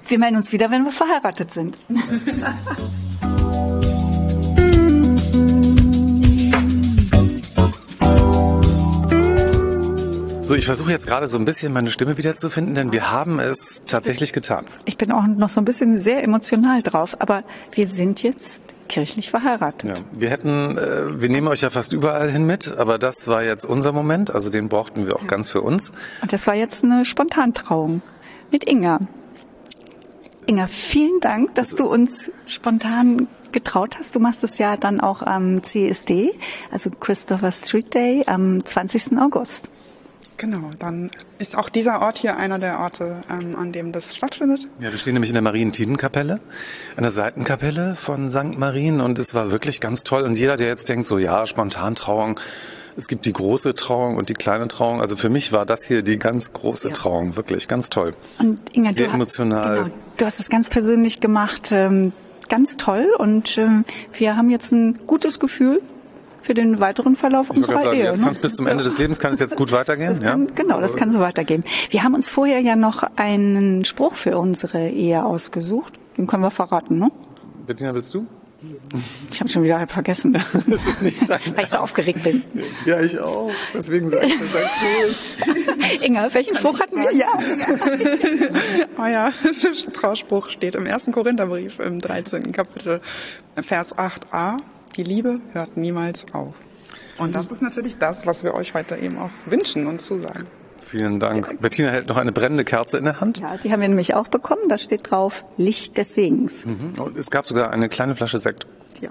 Wir melden uns wieder, wenn wir verheiratet sind. So, ich versuche jetzt gerade so ein bisschen meine Stimme wiederzufinden, denn wir haben es tatsächlich getan. Ich bin auch noch so ein bisschen sehr emotional drauf, aber wir sind jetzt kirchlich verheiratet. Ja, wir hätten, äh, wir nehmen euch ja fast überall hin mit, aber das war jetzt unser Moment, also den brauchten wir auch ganz für uns. Und das war jetzt eine Spontantrauung mit Inga. Inga, vielen Dank, dass du uns spontan getraut hast. Du machst es ja dann auch am CSD, also Christopher Street Day, am 20. August. Genau, dann ist auch dieser Ort hier einer der Orte, ähm, an dem das stattfindet. Ja, wir stehen nämlich in der Marientinenkapelle, einer Seitenkapelle von St. Marien und es war wirklich ganz toll. Und jeder, der jetzt denkt, so ja, Spontantrauung, es gibt die große Trauung und die kleine Trauung. Also für mich war das hier die ganz große Trauung, wirklich ganz toll. Und Inga, Sehr du, emotional. Genau, du hast es ganz persönlich gemacht, ähm, ganz toll. Und ähm, wir haben jetzt ein gutes Gefühl für den weiteren Verlauf Ich unserer sagen, Ehe. jetzt ne? kann es bis zum Ende des Lebens kann es jetzt gut weitergehen. Das ja? kann, genau, das kann so weitergehen. Wir haben uns vorher ja noch einen Spruch für unsere Ehe ausgesucht. Den können wir verraten, ne? Bettina, willst du? Ich habe schon wieder halb vergessen. Das ist nicht sein Weil ich so aufgeregt bin. Ja, ich auch. Deswegen sage ich das. Inga, welchen Spruch hatten wir? Ja. Oh ja, der Trauspruch steht im ersten Korintherbrief im 13. Kapitel, Vers 8a. Die Liebe hört niemals auf. Und das ist natürlich das, was wir euch heute eben auch wünschen und zusagen. Vielen Dank. Bettina hält noch eine brennende Kerze in der Hand. ja, die haben wir nämlich auch bekommen. Da steht drauf Licht des Segens. Mhm. Und es gab sogar eine kleine Flasche Sekt. Ja.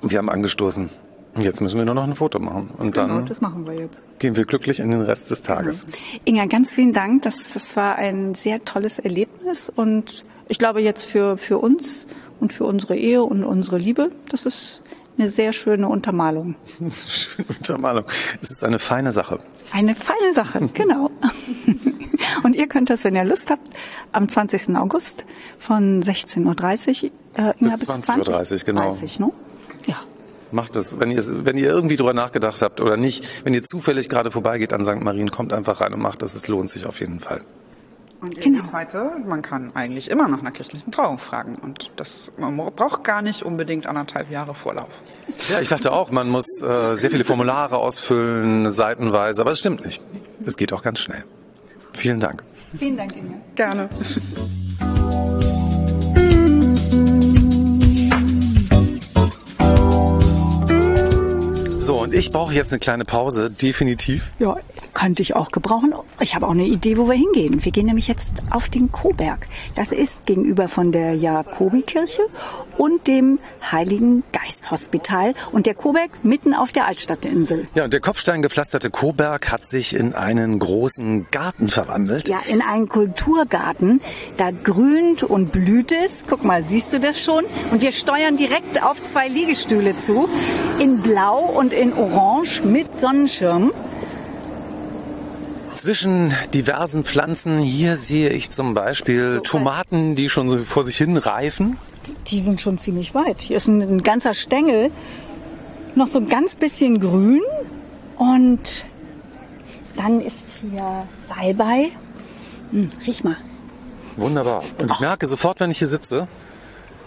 Wir haben angestoßen. Und Jetzt müssen wir nur noch ein Foto machen. Und Genau, dann das machen wir jetzt. gehen wir glücklich in den Rest des Tages. Inga, ganz vielen Dank. Das, das war ein sehr tolles Erlebnis und ich glaube jetzt für, für uns und für unsere Ehe und unsere Liebe, das ist eine sehr schöne Untermalung. Schöne Untermalung. Es ist eine feine Sache. Eine feine Sache, genau. Und ihr könnt das, wenn ihr Lust habt, am 20. August von 16.30 Uhr äh, Bis Inga, 20.30 Uhr, genau. 30, ne? Ja. Macht es. Wenn ihr, wenn ihr irgendwie drüber nachgedacht habt oder nicht, wenn ihr zufällig gerade vorbeigeht an St. Marien, kommt einfach rein und macht das. Es lohnt sich auf jeden Fall. Und ihr seht heute, man kann eigentlich immer nach einer kirchlichen Trauung fragen. Und das, man braucht gar nicht unbedingt anderthalb Jahre Vorlauf. Ja, ich dachte auch, man muss äh, sehr viele Formulare ausfüllen, seitenweise, aber es stimmt nicht. Es geht auch ganz schnell. Vielen Dank. Vielen Dank, Inga. Gerne. So, und ich brauche jetzt eine kleine Pause, definitiv. Ja, könnte ich auch gebrauchen. Ich habe auch eine Idee, wo wir hingehen. Wir gehen nämlich jetzt auf den Koberg. Das ist gegenüber von der Jakobikirche und dem Heiligen Geist Hospital und der Koberg mitten auf der Altstadtinsel. Ja, und der kopfsteingepflasterte Koberg hat sich in einen großen Garten verwandelt. Ja, in einen Kulturgarten. Da grünt und blüht es. Guck mal, siehst du das schon? Und wir steuern direkt auf zwei Liegestühle zu. In Blau und in Orange mit Sonnenschirm. Zwischen diversen Pflanzen, hier sehe ich zum Beispiel Tomaten, die schon so vor sich hin reifen. Die sind schon ziemlich weit. Hier ist ein, ein ganzer Stängel, noch so ein ganz bisschen grün und dann ist hier Salbei. Hm, riech mal. Wunderbar. Und ich merke sofort, wenn ich hier sitze,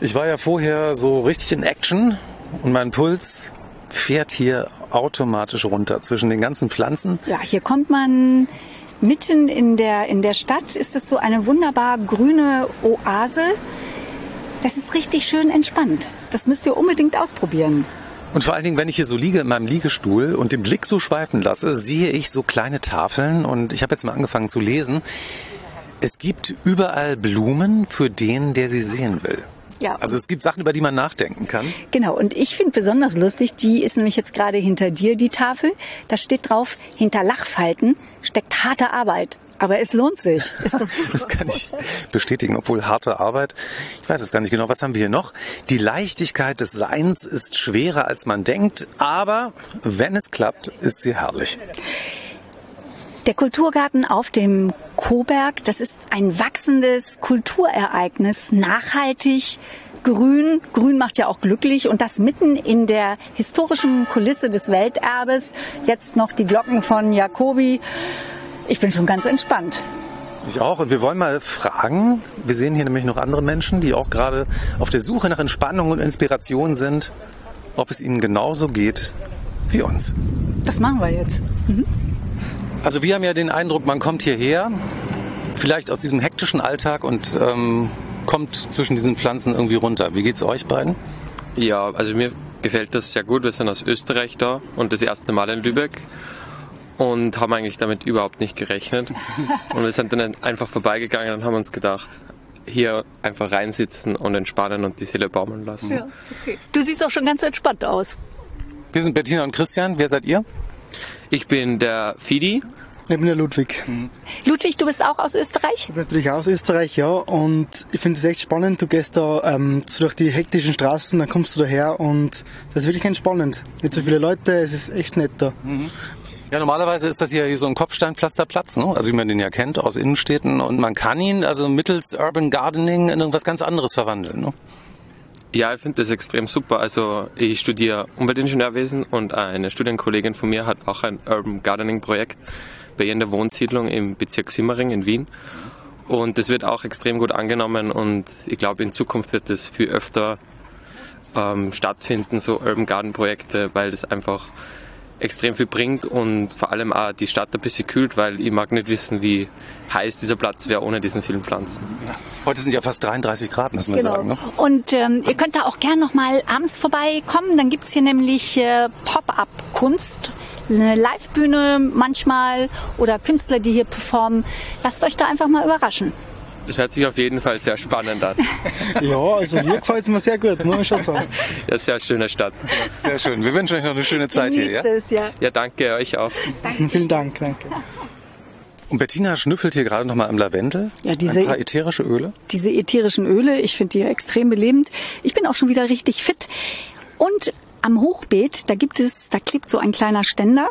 ich war ja vorher so richtig in Action und mein Puls fährt hier automatisch runter zwischen den ganzen Pflanzen. Ja, hier kommt man mitten in der, in der Stadt, ist es so eine wunderbar grüne Oase. Das ist richtig schön entspannt. Das müsst ihr unbedingt ausprobieren. Und vor allen Dingen, wenn ich hier so liege in meinem Liegestuhl und den Blick so schweifen lasse, sehe ich so kleine Tafeln und ich habe jetzt mal angefangen zu lesen. Es gibt überall Blumen für den, der sie sehen will. Ja. Also es gibt Sachen, über die man nachdenken kann. Genau, und ich finde besonders lustig, die ist nämlich jetzt gerade hinter dir, die Tafel. Da steht drauf, hinter Lachfalten steckt harte Arbeit. Aber es lohnt sich. Ist das, das kann ich bestätigen, obwohl harte Arbeit. Ich weiß es gar nicht genau. Was haben wir hier noch? Die Leichtigkeit des Seins ist schwerer, als man denkt. Aber wenn es klappt, ist sie herrlich. Der Kulturgarten auf dem Koberg, das ist ein wachsendes Kulturereignis, nachhaltig, grün. Grün macht ja auch glücklich und das mitten in der historischen Kulisse des Welterbes. Jetzt noch die Glocken von Jacobi. Ich bin schon ganz entspannt. Ich auch. Und wir wollen mal fragen, wir sehen hier nämlich noch andere Menschen, die auch gerade auf der Suche nach Entspannung und Inspiration sind, ob es ihnen genauso geht wie uns. Das machen wir jetzt. Mhm. Also wir haben ja den Eindruck, man kommt hierher, vielleicht aus diesem hektischen Alltag und ähm, kommt zwischen diesen Pflanzen irgendwie runter. Wie geht's euch beiden? Ja, also mir gefällt das sehr gut. Wir sind aus Österreich da und das erste Mal in Lübeck und haben eigentlich damit überhaupt nicht gerechnet. Und wir sind dann einfach vorbeigegangen und haben uns gedacht, hier einfach reinsitzen und entspannen und die Seele baumeln lassen. Ja, okay. Du siehst auch schon ganz entspannt aus. Wir sind Bettina und Christian. Wer seid ihr? Ich bin der Fidi. Ich bin der Ludwig. Ludwig, du bist auch aus Österreich? Ich bin natürlich aus Österreich, ja. Und ich finde es echt spannend. Du gehst da ähm, durch die hektischen Straßen, dann kommst du daher und das ist wirklich entspannend. Nicht so viele Leute, es ist echt nett da. Mhm. Ja, normalerweise ist das hier so ein Kopfsteinpflasterplatz, ne? also wie man den ja kennt aus Innenstädten. Und man kann ihn also mittels Urban Gardening in irgendwas ganz anderes verwandeln. Ne? Ja, ich finde das extrem super. Also ich studiere Umweltingenieurwesen und eine Studienkollegin von mir hat auch ein Urban Gardening Projekt bei ihr in der Wohnsiedlung im Bezirk Simmering in Wien. Und das wird auch extrem gut angenommen und ich glaube in Zukunft wird das viel öfter ähm, stattfinden, so Urban Garden Projekte, weil das einfach extrem viel bringt und vor allem auch die Stadt ein bisschen kühlt, weil ich mag nicht wissen, wie heiß dieser Platz wäre ohne diesen vielen Pflanzen. Heute sind ja fast 33 Grad, müssen wir genau. sagen. Ne? Und ähm, ihr könnt da auch gern noch mal abends vorbeikommen. Dann gibt's hier nämlich äh, Pop-up-Kunst, eine Livebühne manchmal oder Künstler, die hier performen. Lasst euch da einfach mal überraschen. Das hört sich auf jeden Fall sehr spannend an. ja, also mir gefällt es mir sehr gut, muss ich schon sagen. Ja, sehr schöne Stadt. Sehr schön. Wir wünschen euch noch eine schöne Zeit Genießt hier. Ja? Es, ja. ja, danke euch auch. Danke. Vielen Dank, danke. Und Bettina schnüffelt hier gerade noch mal am Lavendel. Ja, diese, Ein paar ätherische Öle. Diese ätherischen Öle, ich finde die extrem belebend. Ich bin auch schon wieder richtig fit. Und am Hochbeet, da gibt es, da klebt so ein kleiner Ständer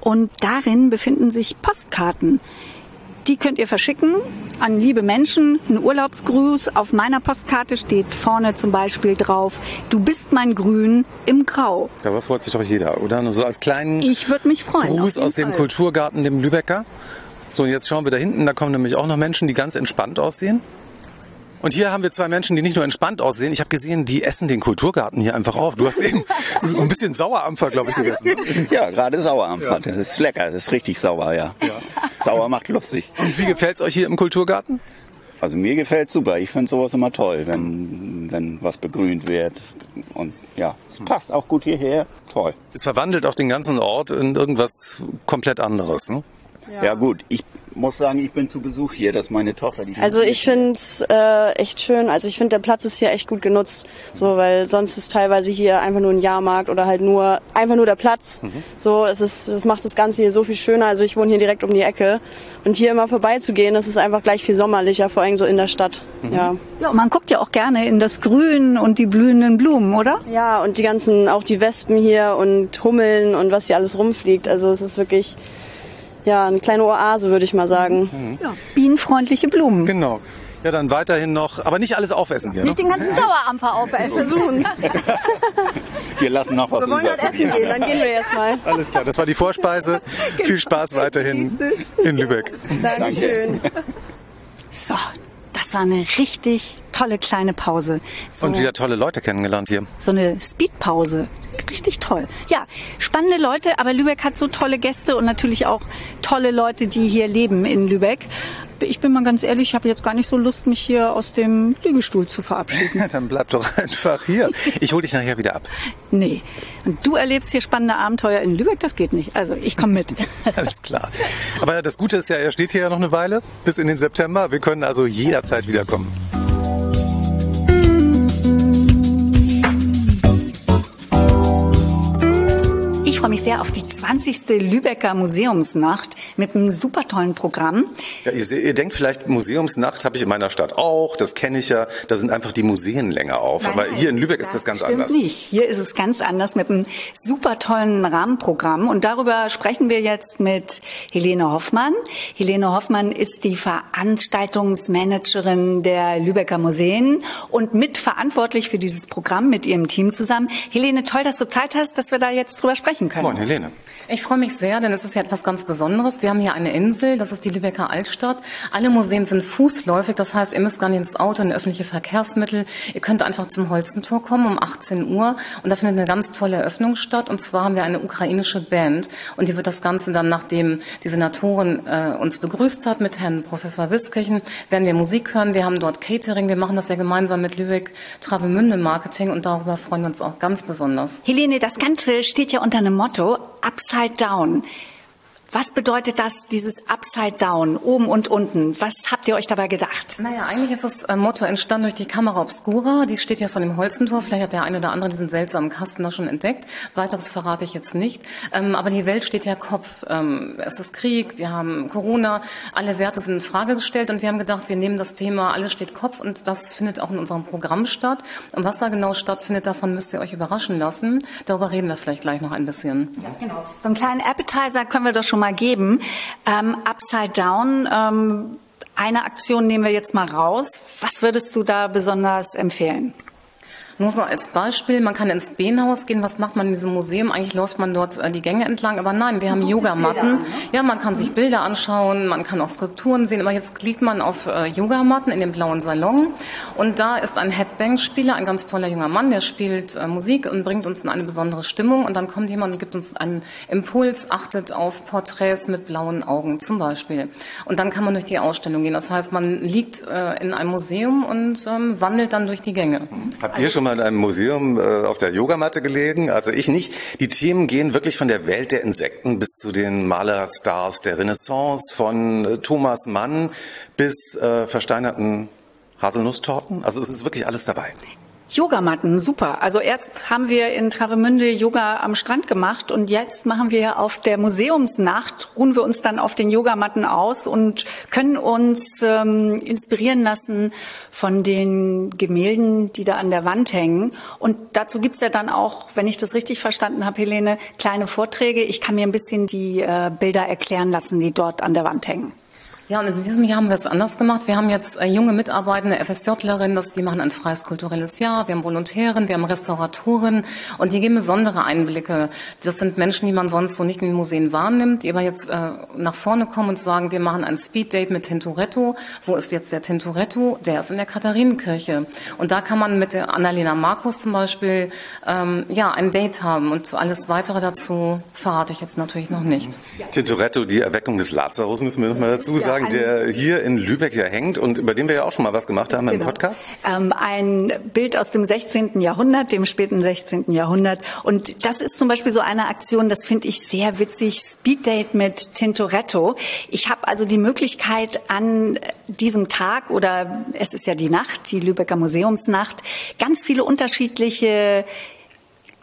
und darin befinden sich Postkarten. Die könnt ihr verschicken an liebe Menschen. Ein Urlaubsgruß. Auf meiner Postkarte steht vorne zum Beispiel drauf, du bist mein Grün im Grau. Darüber freut sich doch jeder, oder? Nur so als kleinen Ich würde mich freuen. Gruß aus dem Fall. Kulturgarten, dem Lübecker. So, und jetzt schauen wir da hinten, da kommen nämlich auch noch Menschen, die ganz entspannt aussehen. Und hier haben wir zwei Menschen, die nicht nur entspannt aussehen. Ich habe gesehen, die essen den Kulturgarten hier einfach auf. Du hast eben so ein bisschen Sauerampfer, glaube ich, gegessen. ne? Ja, gerade Sauerampfer. Das ist lecker, das ist richtig sauer, ja. Sauer macht lustig. Und wie gefällt's euch hier im Kulturgarten? Also mir gefällt super. Ich finde sowas immer toll, wenn, wenn was begrünt wird. Und ja, es passt auch gut hierher. Toll. Es verwandelt auch den ganzen Ort in irgendwas komplett anderes. Ne? Ja. gut, ich muss sagen, ich bin zu Besuch hier. Das ist meine Tochter. Die Also ich finde es äh, echt schön. Also ich finde, der Platz ist hier echt gut genutzt. So, weil sonst ist teilweise hier einfach nur ein Jahrmarkt oder halt nur einfach nur der Platz. So, es ist, das macht das Ganze hier so viel schöner. Also ich wohne hier direkt um die Ecke. Und hier immer vorbeizugehen, das ist einfach gleich viel sommerlicher, vor allem so in der Stadt. Ja. Ja, und man guckt ja auch gerne in das Grün und die blühenden Blumen, oder? Ja, und die ganzen, auch die Wespen hier und Hummeln und was hier alles rumfliegt. Also es ist wirklich, ja, eine kleine Oase, würde ich mal sagen. Ja, bienenfreundliche Blumen. Genau. Ja, dann weiterhin noch, aber nicht alles aufessen hier. Nicht den ganzen Sauerampfer aufessen. Versuchen's. Wir lassen noch was Wir wollen halt essen gehen, dann gehen wir jetzt mal. Alles klar, das war die Vorspeise. Viel Spaß weiterhin in Lübeck. Dankeschön. So, das war eine richtig tolle kleine Pause. So, Und wieder tolle Leute kennengelernt hier. so eine Speedpause. Richtig toll. Ja, spannende Leute, aber Lübeck hat so tolle Gäste und natürlich auch tolle Leute, die hier leben in Lübeck. Ich bin mal ganz ehrlich, ich habe jetzt gar nicht so Lust, mich hier aus dem Liegestuhl zu verabschieden. Dann bleib doch einfach hier. Ich hole dich nachher wieder ab. Nee. Und du erlebst hier spannende Abenteuer in Lübeck, das geht nicht. Also ich komme mit. Alles klar. Aber das Gute ist ja, er steht hier ja noch eine Weile bis in den September. Wir können also jederzeit wiederkommen. Mich sehr auf die 20. Lübecker Museumsnacht mit einem super tollen Programm. Ja, ihr, ihr denkt vielleicht, Museumsnacht habe ich in meiner Stadt auch, das kenne ich ja, da sind einfach die Museen länger auf. Nein, Aber hier in Lübeck ist das ganz stimmt anders. nicht. Hier ist es ganz anders mit einem super tollen Rahmenprogramm. Und darüber sprechen wir jetzt mit Helene Hoffmann. Helene Hoffmann ist die Veranstaltungsmanagerin der Lübecker Museen und mitverantwortlich für dieses Programm mit ihrem Team zusammen. Helene, toll, dass du Zeit hast, dass wir da jetzt drüber sprechen können. Moin, Helene. Ich freue mich sehr, denn es ist ja etwas ganz Besonderes. Wir haben hier eine Insel, das ist die Lübecker Altstadt. Alle Museen sind fußläufig, das heißt, ihr müsst gar nicht ins Auto, in öffentliche Verkehrsmittel. Ihr könnt einfach zum Holzentor kommen um 18 Uhr und da findet eine ganz tolle Eröffnung statt. Und zwar haben wir eine ukrainische Band und die wird das Ganze dann, nachdem die Senatorin äh, uns begrüßt hat mit Herrn Professor Wiskirchen, werden wir Musik hören. Wir haben dort Catering, wir machen das ja gemeinsam mit Lübeck Travemünde Marketing und darüber freuen wir uns auch ganz besonders. Helene, das Ganze steht ja unter einem Motto Upside Down. Was bedeutet das, dieses Upside Down, oben und unten? Was habt ihr euch dabei gedacht? Naja, eigentlich ist das äh, Motto entstanden durch die Kamera Obscura. Die steht ja von dem Holzentor. Vielleicht hat der eine oder andere diesen seltsamen Kasten da schon entdeckt. Weiteres verrate ich jetzt nicht. Ähm, aber die Welt steht ja Kopf. Ähm, es ist Krieg, wir haben Corona, alle Werte sind in Frage gestellt und wir haben gedacht, wir nehmen das Thema Alles steht Kopf und das findet auch in unserem Programm statt. Und was da genau stattfindet, davon müsst ihr euch überraschen lassen. Darüber reden wir vielleicht gleich noch ein bisschen. Ja, genau. So einen kleinen Appetizer können wir doch schon mal geben. Ähm, Upside Down, ähm, eine Aktion nehmen wir jetzt mal raus. Was würdest du da besonders empfehlen? Nur so als Beispiel, man kann ins Behnhaus gehen. Was macht man in diesem Museum? Eigentlich läuft man dort äh, die Gänge entlang. Aber nein, wir haben Yogamatten. ne? Ja, man kann sich Bilder anschauen, man kann auch Skulpturen sehen. Aber jetzt liegt man auf äh, Yogamatten in dem blauen Salon. Und da ist ein Headbang-Spieler, ein ganz toller junger Mann, der spielt äh, Musik und bringt uns in eine besondere Stimmung. Und dann kommt jemand und gibt uns einen Impuls, achtet auf Porträts mit blauen Augen zum Beispiel. Und dann kann man durch die Ausstellung gehen. Das heißt, man liegt äh, in einem Museum und ähm, wandelt dann durch die Gänge. Habt ihr schon mal in einem Museum äh, auf der Yogamatte gelegen? Also ich nicht. Die Themen gehen wirklich von der Welt der Insekten bis zu den Malerstars der Renaissance, von äh, Thomas Mann bis äh, versteinerten Haselnusstorten. Also es ist wirklich alles dabei. Yogamatten, super. Also erst haben wir in Travemünde Yoga am Strand gemacht und jetzt machen wir auf der Museumsnacht, ruhen wir uns dann auf den Yogamatten aus und können uns ähm, inspirieren lassen von den Gemälden, die da an der Wand hängen. Und dazu gibt's ja dann auch, wenn ich das richtig verstanden habe, Helene, kleine Vorträge. Ich kann mir ein bisschen die äh, Bilder erklären lassen, die dort an der Wand hängen. Ja, und in diesem Jahr haben wir es anders gemacht. Wir haben jetzt äh, junge Mitarbeitende, FSJlerinnen, das, die machen ein freies kulturelles Jahr. Wir haben Volontären, wir haben Restauratoren und die geben besondere Einblicke. Das sind Menschen, die man sonst so nicht in den Museen wahrnimmt, die aber jetzt äh, nach vorne kommen und sagen, wir machen ein Speeddate mit Tintoretto. Wo ist jetzt der Tintoretto? Der ist in der Katharinenkirche. Und da kann man mit der Annalena Markus zum Beispiel ähm, ja, ein Date haben. Und alles Weitere dazu verrate ich jetzt natürlich noch nicht. Tintoretto, die Erweckung des Lazarus, müssen wir noch mal dazu sagen, der hier in Lübeck ja hängt und über den wir ja auch schon mal was gemacht haben im Genau. Podcast. Ähm, ein Bild aus dem 16. Jahrhundert, dem späten 16. Jahrhundert. Und das ist zum Beispiel so eine Aktion, das finde ich sehr witzig, Speeddate mit Tintoretto. Ich habe also die Möglichkeit an diesem Tag oder es ist ja die Nacht, die Lübecker Museumsnacht, ganz viele unterschiedliche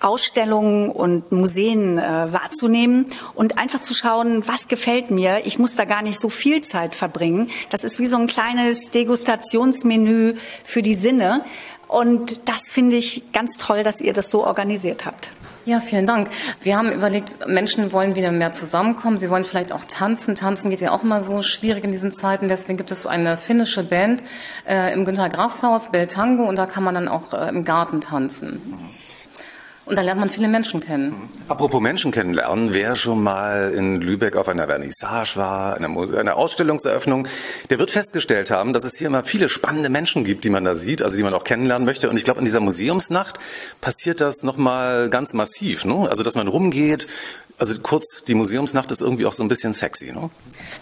Ausstellungen und Museen äh, wahrzunehmen und einfach zu schauen, was gefällt mir. Ich muss da gar nicht so viel Zeit verbringen. Das ist wie so ein kleines Degustationsmenü für die Sinne. Und das finde ich ganz toll, dass ihr das so organisiert habt. Ja, vielen Dank. Wir haben überlegt, Menschen wollen wieder mehr zusammenkommen. Sie wollen vielleicht auch tanzen. Tanzen geht ja auch mal so schwierig in diesen Zeiten. Deswegen gibt es eine finnische Band äh, im Günter Grass Haus, Beltango, und da kann man dann auch äh, im Garten tanzen. Und da lernt man viele Menschen kennen. Apropos Menschen kennenlernen, wer schon mal in Lübeck auf einer Vernissage war, einer, Ausstellungseröffnung, der wird festgestellt haben, dass es hier immer viele spannende Menschen gibt, die man da sieht, also die man auch kennenlernen möchte. Und ich glaube, in dieser Museumsnacht passiert das nochmal ganz massiv. Ne? Also, dass man rumgeht, Also kurz, die Museumsnacht ist irgendwie auch so ein bisschen sexy, ne?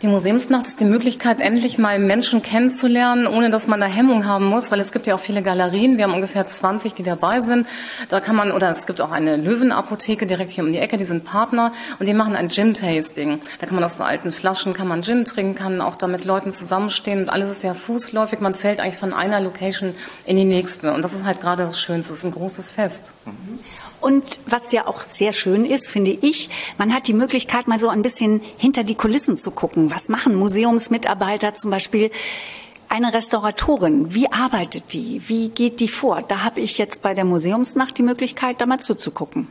Die Museumsnacht ist die Möglichkeit, endlich mal Menschen kennenzulernen, ohne dass man da Hemmung haben muss, weil es gibt ja auch viele Galerien. Wir haben ungefähr 20, die dabei sind. Da kann man, oder es gibt auch eine Löwenapotheke direkt hier um die Ecke, die sind Partner und die machen ein Gin-Tasting. Da kann man aus so alten Flaschen, kann man Gin trinken, kann auch da mit Leuten zusammenstehen und alles ist ja fußläufig. Man fällt eigentlich von einer Location in die nächste und das ist halt gerade das Schönste. Es ist ein großes Fest. Und was ja auch sehr schön ist, finde ich, man hat die Möglichkeit, mal so ein bisschen hinter die Kulissen zu gucken. Was machen Museumsmitarbeiter zum Beispiel? Eine Restauratorin, wie arbeitet die? Wie geht die vor? Da habe ich jetzt bei der Museumsnacht die Möglichkeit, da mal zuzugucken.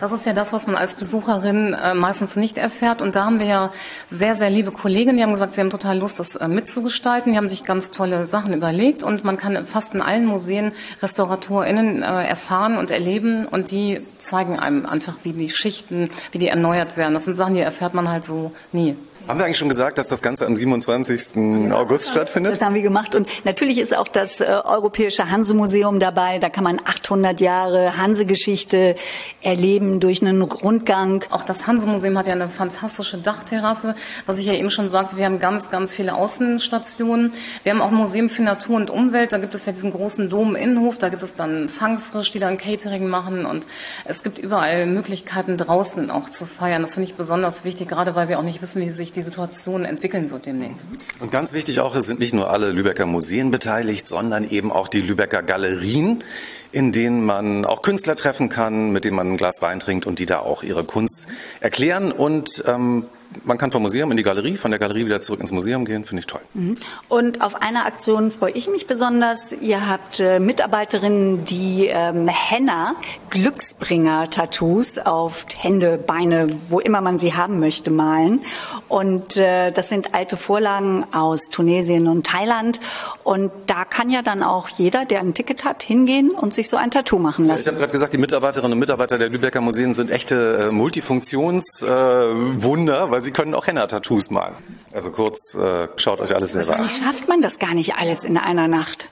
Das ist ja das, was man als Besucherin äh, meistens nicht erfährt. Und da haben wir ja sehr, sehr liebe Kolleginnen, die haben gesagt, sie haben total Lust, das äh, mitzugestalten. Die haben sich ganz tolle Sachen überlegt und man kann fast in allen Museen RestauratorInnen äh, erfahren und erleben und die zeigen einem einfach, wie die Schichten, wie die erneuert werden. Das sind Sachen, die erfährt man halt so nie. Haben wir eigentlich schon gesagt, dass das Ganze am 27. August stattfindet? Das haben wir gemacht. Und natürlich ist auch das äh, Europäische Hanse-Museum dabei. Da kann man 800 Jahre Hanse-Geschichte erleben durch einen Rundgang. Auch das Hanse-Museum hat ja eine fantastische Dachterrasse. Was ich ja eben schon sagte, wir haben ganz, ganz viele Außenstationen. Wir haben auch ein Museum für Natur und Umwelt. Da gibt es ja diesen großen Dom Innenhof. Da gibt es dann Fangfrisch, die dann Catering machen. Und es gibt überall Möglichkeiten, draußen auch zu feiern. Das finde ich besonders wichtig, gerade weil wir auch nicht wissen, wie sich die Situation entwickeln wird demnächst. Und ganz wichtig auch, es sind nicht nur alle Lübecker Museen beteiligt, sondern eben auch die Lübecker Galerien, in denen man auch Künstler treffen kann, mit denen man ein Glas Wein trinkt und die da auch ihre Kunst erklären. Und ähm, man kann vom Museum in die Galerie, von der Galerie wieder zurück ins Museum gehen, finde ich toll. Mhm. Und auf eine Aktion freue ich mich besonders. Ihr habt äh, Mitarbeiterinnen, die ähm, Henna, Glücksbringer-Tattoos auf Hände, Beine, wo immer man sie haben möchte, malen. Und äh, das sind alte Vorlagen aus Tunesien und Thailand. Und da kann ja dann auch jeder, der ein Ticket hat, hingehen und sich so ein Tattoo machen lassen. Ich habe gerade gesagt, die Mitarbeiterinnen und Mitarbeiter der Lübecker Museen sind echte äh, Multifunktionswunder, äh, weil sie können auch Henna-Tattoos malen. Also kurz, äh, schaut euch alles selber an. Wie schafft man das gar nicht alles in einer Nacht?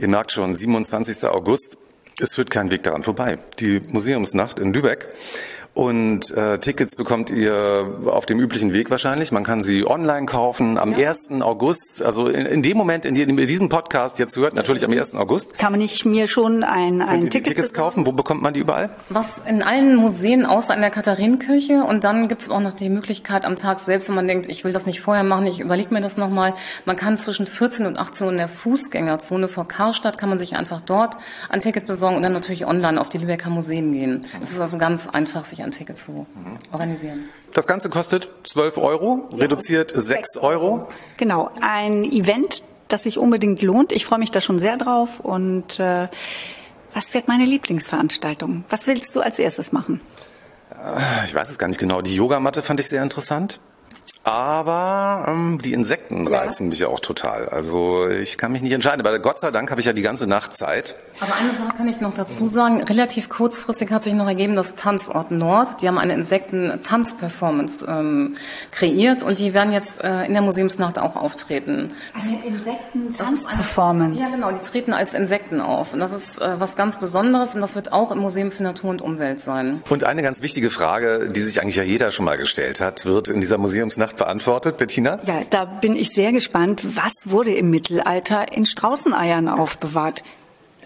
Ihr merkt schon, 27. August, es führt kein Weg daran vorbei. Die Museumsnacht in Lübeck. Und äh, Tickets bekommt ihr auf dem üblichen Weg wahrscheinlich. Man kann sie online kaufen am ja. 1. August. Also in, in, dem Moment, in dem ihr diesen Podcast jetzt hört, natürlich am 1. August. Kann man nicht mir schon ein, ein Ticket Tickets kaufen? Wo bekommt man die überall? Was in allen Museen außer in der Katharinenkirche. Und dann gibt es auch noch die Möglichkeit am Tag selbst, wenn man denkt, ich will das nicht vorher machen, ich überlege mir das nochmal. Man kann zwischen 14 und 18 Uhr in der Fußgängerzone vor Karstadt, kann man sich einfach dort ein Ticket besorgen und dann natürlich online auf die Lübecker Museen gehen. Es ist also ganz einfach, sich ein Ticket zu organisieren. Das Ganze kostet 12 Euro, ja. reduziert 6 Euro. Genau, ein Event, das sich unbedingt lohnt. Ich freue mich da schon sehr drauf. Und äh, was wird meine Lieblingsveranstaltung? Was willst du als erstes machen? Äh, ich weiß es gar nicht genau. Die Yogamatte fand ich sehr interessant. Aber ähm, die Insekten reizen ja. mich auch total. Also ich kann mich nicht entscheiden, weil Gott sei Dank habe ich ja die ganze Nacht Zeit. Aber eine Sache kann ich noch dazu sagen. Relativ kurzfristig hat sich noch ergeben, dass Tanzort Nord, die haben eine Insekten-Tanz-Performance ähm, kreiert und die werden jetzt äh, in der Museumsnacht auch auftreten. Eine Insekten-Tanz-Performance? Ja genau, die treten als Insekten auf. Und das ist äh, was ganz Besonderes und das wird auch im Museum für Natur und Umwelt sein. Und eine ganz wichtige Frage, die sich eigentlich ja jeder schon mal gestellt hat, wird in dieser Museumsnacht beantwortet. Bettina? Ja, da bin ich sehr gespannt. Was wurde im Mittelalter in Straußeneiern aufbewahrt?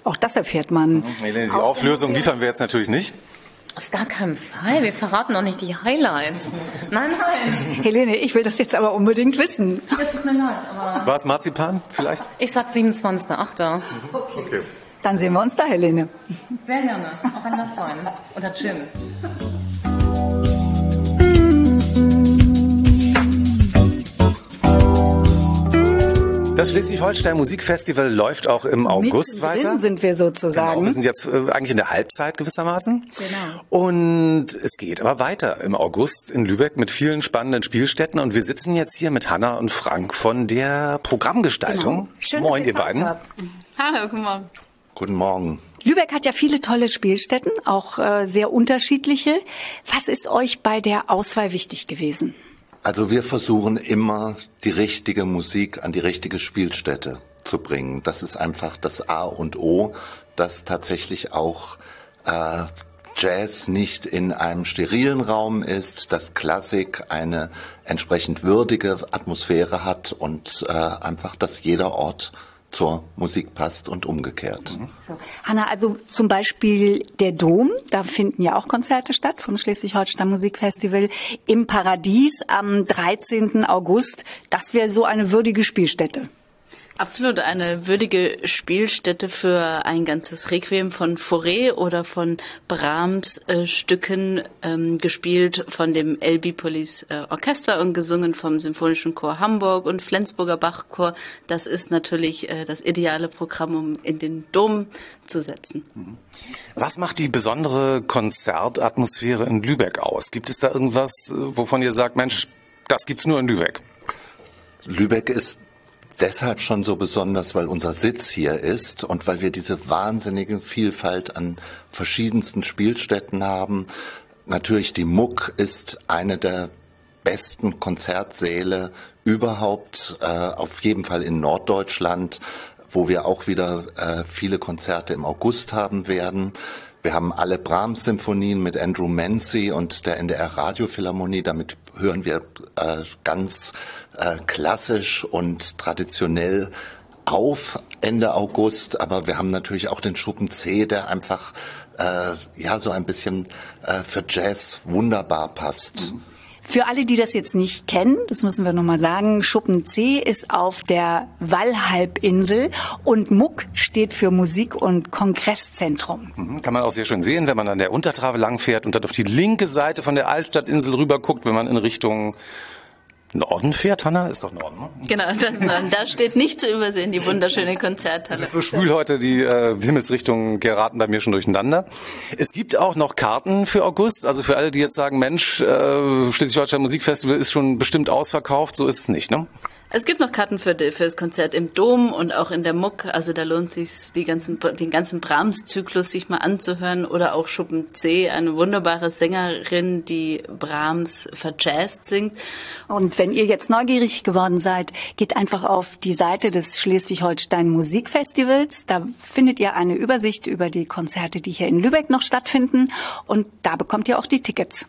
Auch das erfährt man. Mhm. Helene, die Auflösung liefern wir jetzt natürlich nicht. Auf gar keinen Fall. Wir verraten doch nicht die Highlights. Nein, nein. Helene, ich will das jetzt aber unbedingt wissen. Ja, tut mir leid, aber. War es Marzipan vielleicht? Ich sag 27.8. Okay. okay. Dann sehen wir uns da, Helene. Sehr gerne. Auf ein Glas Wein. Oder Gin. Das Schleswig-Holstein Musikfestival läuft auch im August Mittendrin weiter. sind wir sozusagen. Genau, wir sind jetzt äh, eigentlich in der Halbzeit gewissermaßen. Genau. Und es geht aber weiter im August in Lübeck mit vielen spannenden Spielstätten. Und wir sitzen jetzt hier mit Hanna und Frank von der Programmgestaltung. Genau. Schön, Moin, dass ihr beiden. Habt. Hallo, guten Morgen. Guten Morgen. Lübeck hat ja viele tolle Spielstätten, auch äh, sehr unterschiedliche. Was ist euch bei der Auswahl wichtig gewesen? Also wir versuchen immer die richtige Musik an die richtige Spielstätte zu bringen. Das ist einfach das A und O, dass tatsächlich auch äh, Jazz nicht in einem sterilen Raum ist, dass Klassik eine entsprechend würdige Atmosphäre hat und äh, einfach, dass jeder Ort zur Musik passt und umgekehrt. So. Hanna, also zum Beispiel der Dom, da finden ja auch Konzerte statt vom Schleswig-Holstein Musikfestival im Paradies am 13. August. Das wäre so eine würdige Spielstätte. Absolut eine würdige Spielstätte für ein ganzes Requiem von Fauré oder von Brahms äh, Stücken, ähm, gespielt von dem LB Police äh, Orchester und gesungen vom Symphonischen Chor Hamburg und Flensburger Bachchor. Das ist natürlich äh, das ideale Programm, um in den Dom zu setzen. Was macht die besondere Konzertatmosphäre in Lübeck aus? Gibt es da irgendwas, äh, wovon ihr sagt, Mensch, das gibt's nur in Lübeck? Lübeck ist deshalb schon so besonders, weil unser Sitz hier ist und weil wir diese wahnsinnige Vielfalt an verschiedensten Spielstätten haben. Natürlich die Muck ist eine der besten Konzertsäle überhaupt, äh, auf jeden Fall in Norddeutschland, wo wir auch wieder äh, viele Konzerte im August haben werden. Wir haben alle Brahms-Symphonien mit Andrew Mancy und der NDR Radiophilharmonie. Damit hören wir äh, ganz äh, klassisch und traditionell auf Ende August. Aber wir haben natürlich auch den Schuppen C, der einfach äh, ja so ein bisschen äh, für Jazz wunderbar passt. Mhm. Für alle, die das jetzt nicht kennen, das müssen wir nochmal sagen, Schuppen C ist auf der Wallhalbinsel und MUK steht für Musik- und Kongresszentrum. Mhm, kann man auch sehr schön sehen, wenn man an der Untertrave langfährt und dann auf die linke Seite von der Altstadtinsel rüber guckt, wenn man in Richtung Norden fährt, Hanna? Ist doch Norden, ne? Genau, das Norden. Da steht nicht zu übersehen, die wunderschöne Konzerthalle. Es ist so schwül heute, die äh, Himmelsrichtungen geraten bei mir schon durcheinander. Es gibt auch noch Karten für August, also für alle, die jetzt sagen, Mensch, äh, Schleswig-Holstein Musikfestival ist schon bestimmt ausverkauft, so ist es nicht, ne? Es gibt noch Karten für, für das Konzert im Dom und auch in der Muck. Also da lohnt sich die ganzen, den ganzen Brahms-Zyklus sich mal anzuhören oder auch Schuppen C, eine wunderbare Sängerin, die Brahms verjazzt singt. Und wenn ihr jetzt neugierig geworden seid, geht einfach auf die Seite des Schleswig-Holstein Musikfestivals. Da findet ihr eine Übersicht über die Konzerte, die hier in Lübeck noch stattfinden. Und da bekommt ihr auch die Tickets.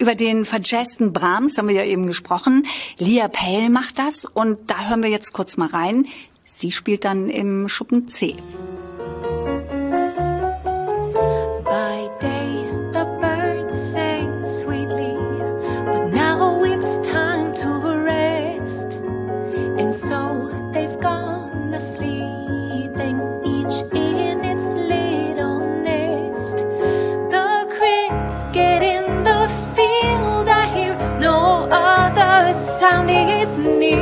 Über den verjazzten Brahms haben wir ja eben gesprochen. Lia Pell macht das und da hören wir jetzt kurz mal rein. Sie spielt dann im Schuppen C. So other sound is near.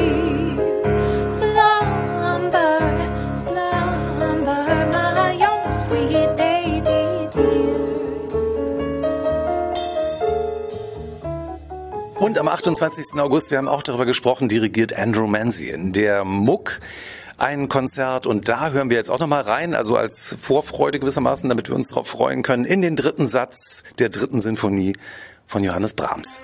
Slumber, slumber, my own sweet baby. Und am 28. August, wir haben auch darüber gesprochen, dirigiert Andrew Manzi in der Muck ein Konzert und da hören wir jetzt auch noch mal rein, also als Vorfreude gewissermaßen, damit wir uns darauf freuen können, in den dritten Satz der dritten Sinfonie von Johannes Brahms.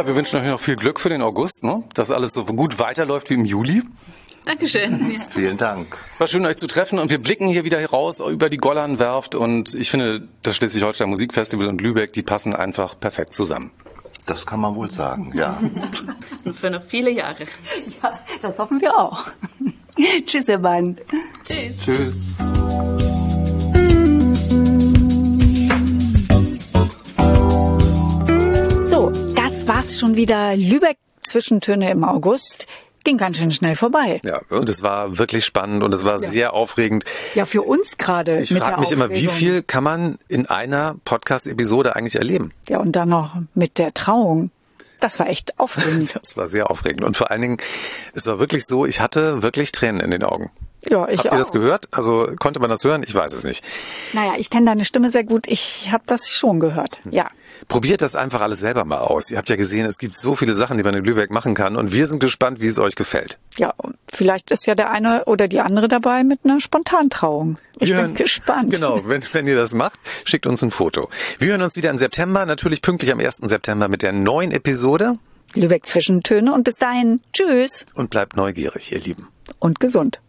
Ja, wir wünschen euch noch viel Glück für den August, ne? dass alles so gut weiterläuft wie im Juli. Dankeschön. Ja. Vielen Dank. War schön, euch zu treffen und wir blicken hier wieder raus über die Gollernwerft und ich finde, das Schleswig-Holstein Musikfestival und Lübeck, die passen einfach perfekt zusammen. Das kann man wohl sagen, ja. Und für noch viele Jahre. Ja, das hoffen wir auch. Tschüss, ihr beiden. Tschüss. Tschüss. War's schon wieder. Lübeck Zwischentöne im August. ging ganz schön schnell vorbei. Ja, und es war wirklich spannend und es war Ja. sehr aufregend. Ja, für uns gerade. Ich mit der frage mich immer, wie Aufregung. viel kann man in einer Podcast-Episode eigentlich erleben? Ja, und dann noch mit der Trauung. Das war echt aufregend. Das war sehr aufregend. Und vor allen Dingen, es war wirklich so, ich hatte wirklich Tränen in den Augen. Ja, ich Habt ihr das gehört? Also konnte man das hören? Ich weiß es nicht. Naja, ich kenne deine Stimme sehr gut. Ich habe das schon gehört. Ja. Probiert das einfach alles selber mal aus. Ihr habt ja gesehen, es gibt so viele Sachen, die man in Lübeck machen kann. Und wir sind gespannt, wie es euch gefällt. Ja, vielleicht ist ja der eine oder die andere dabei mit einer Spontantrauung. Ich Wir bin hören- gespannt. Genau, wenn, wenn ihr das macht, schickt uns ein Foto. Wir hören uns wieder im September, natürlich pünktlich am 1. September mit der neuen Episode. Lübeck Zwischentöne und bis dahin tschüss Und bleibt neugierig, ihr Lieben. und gesund.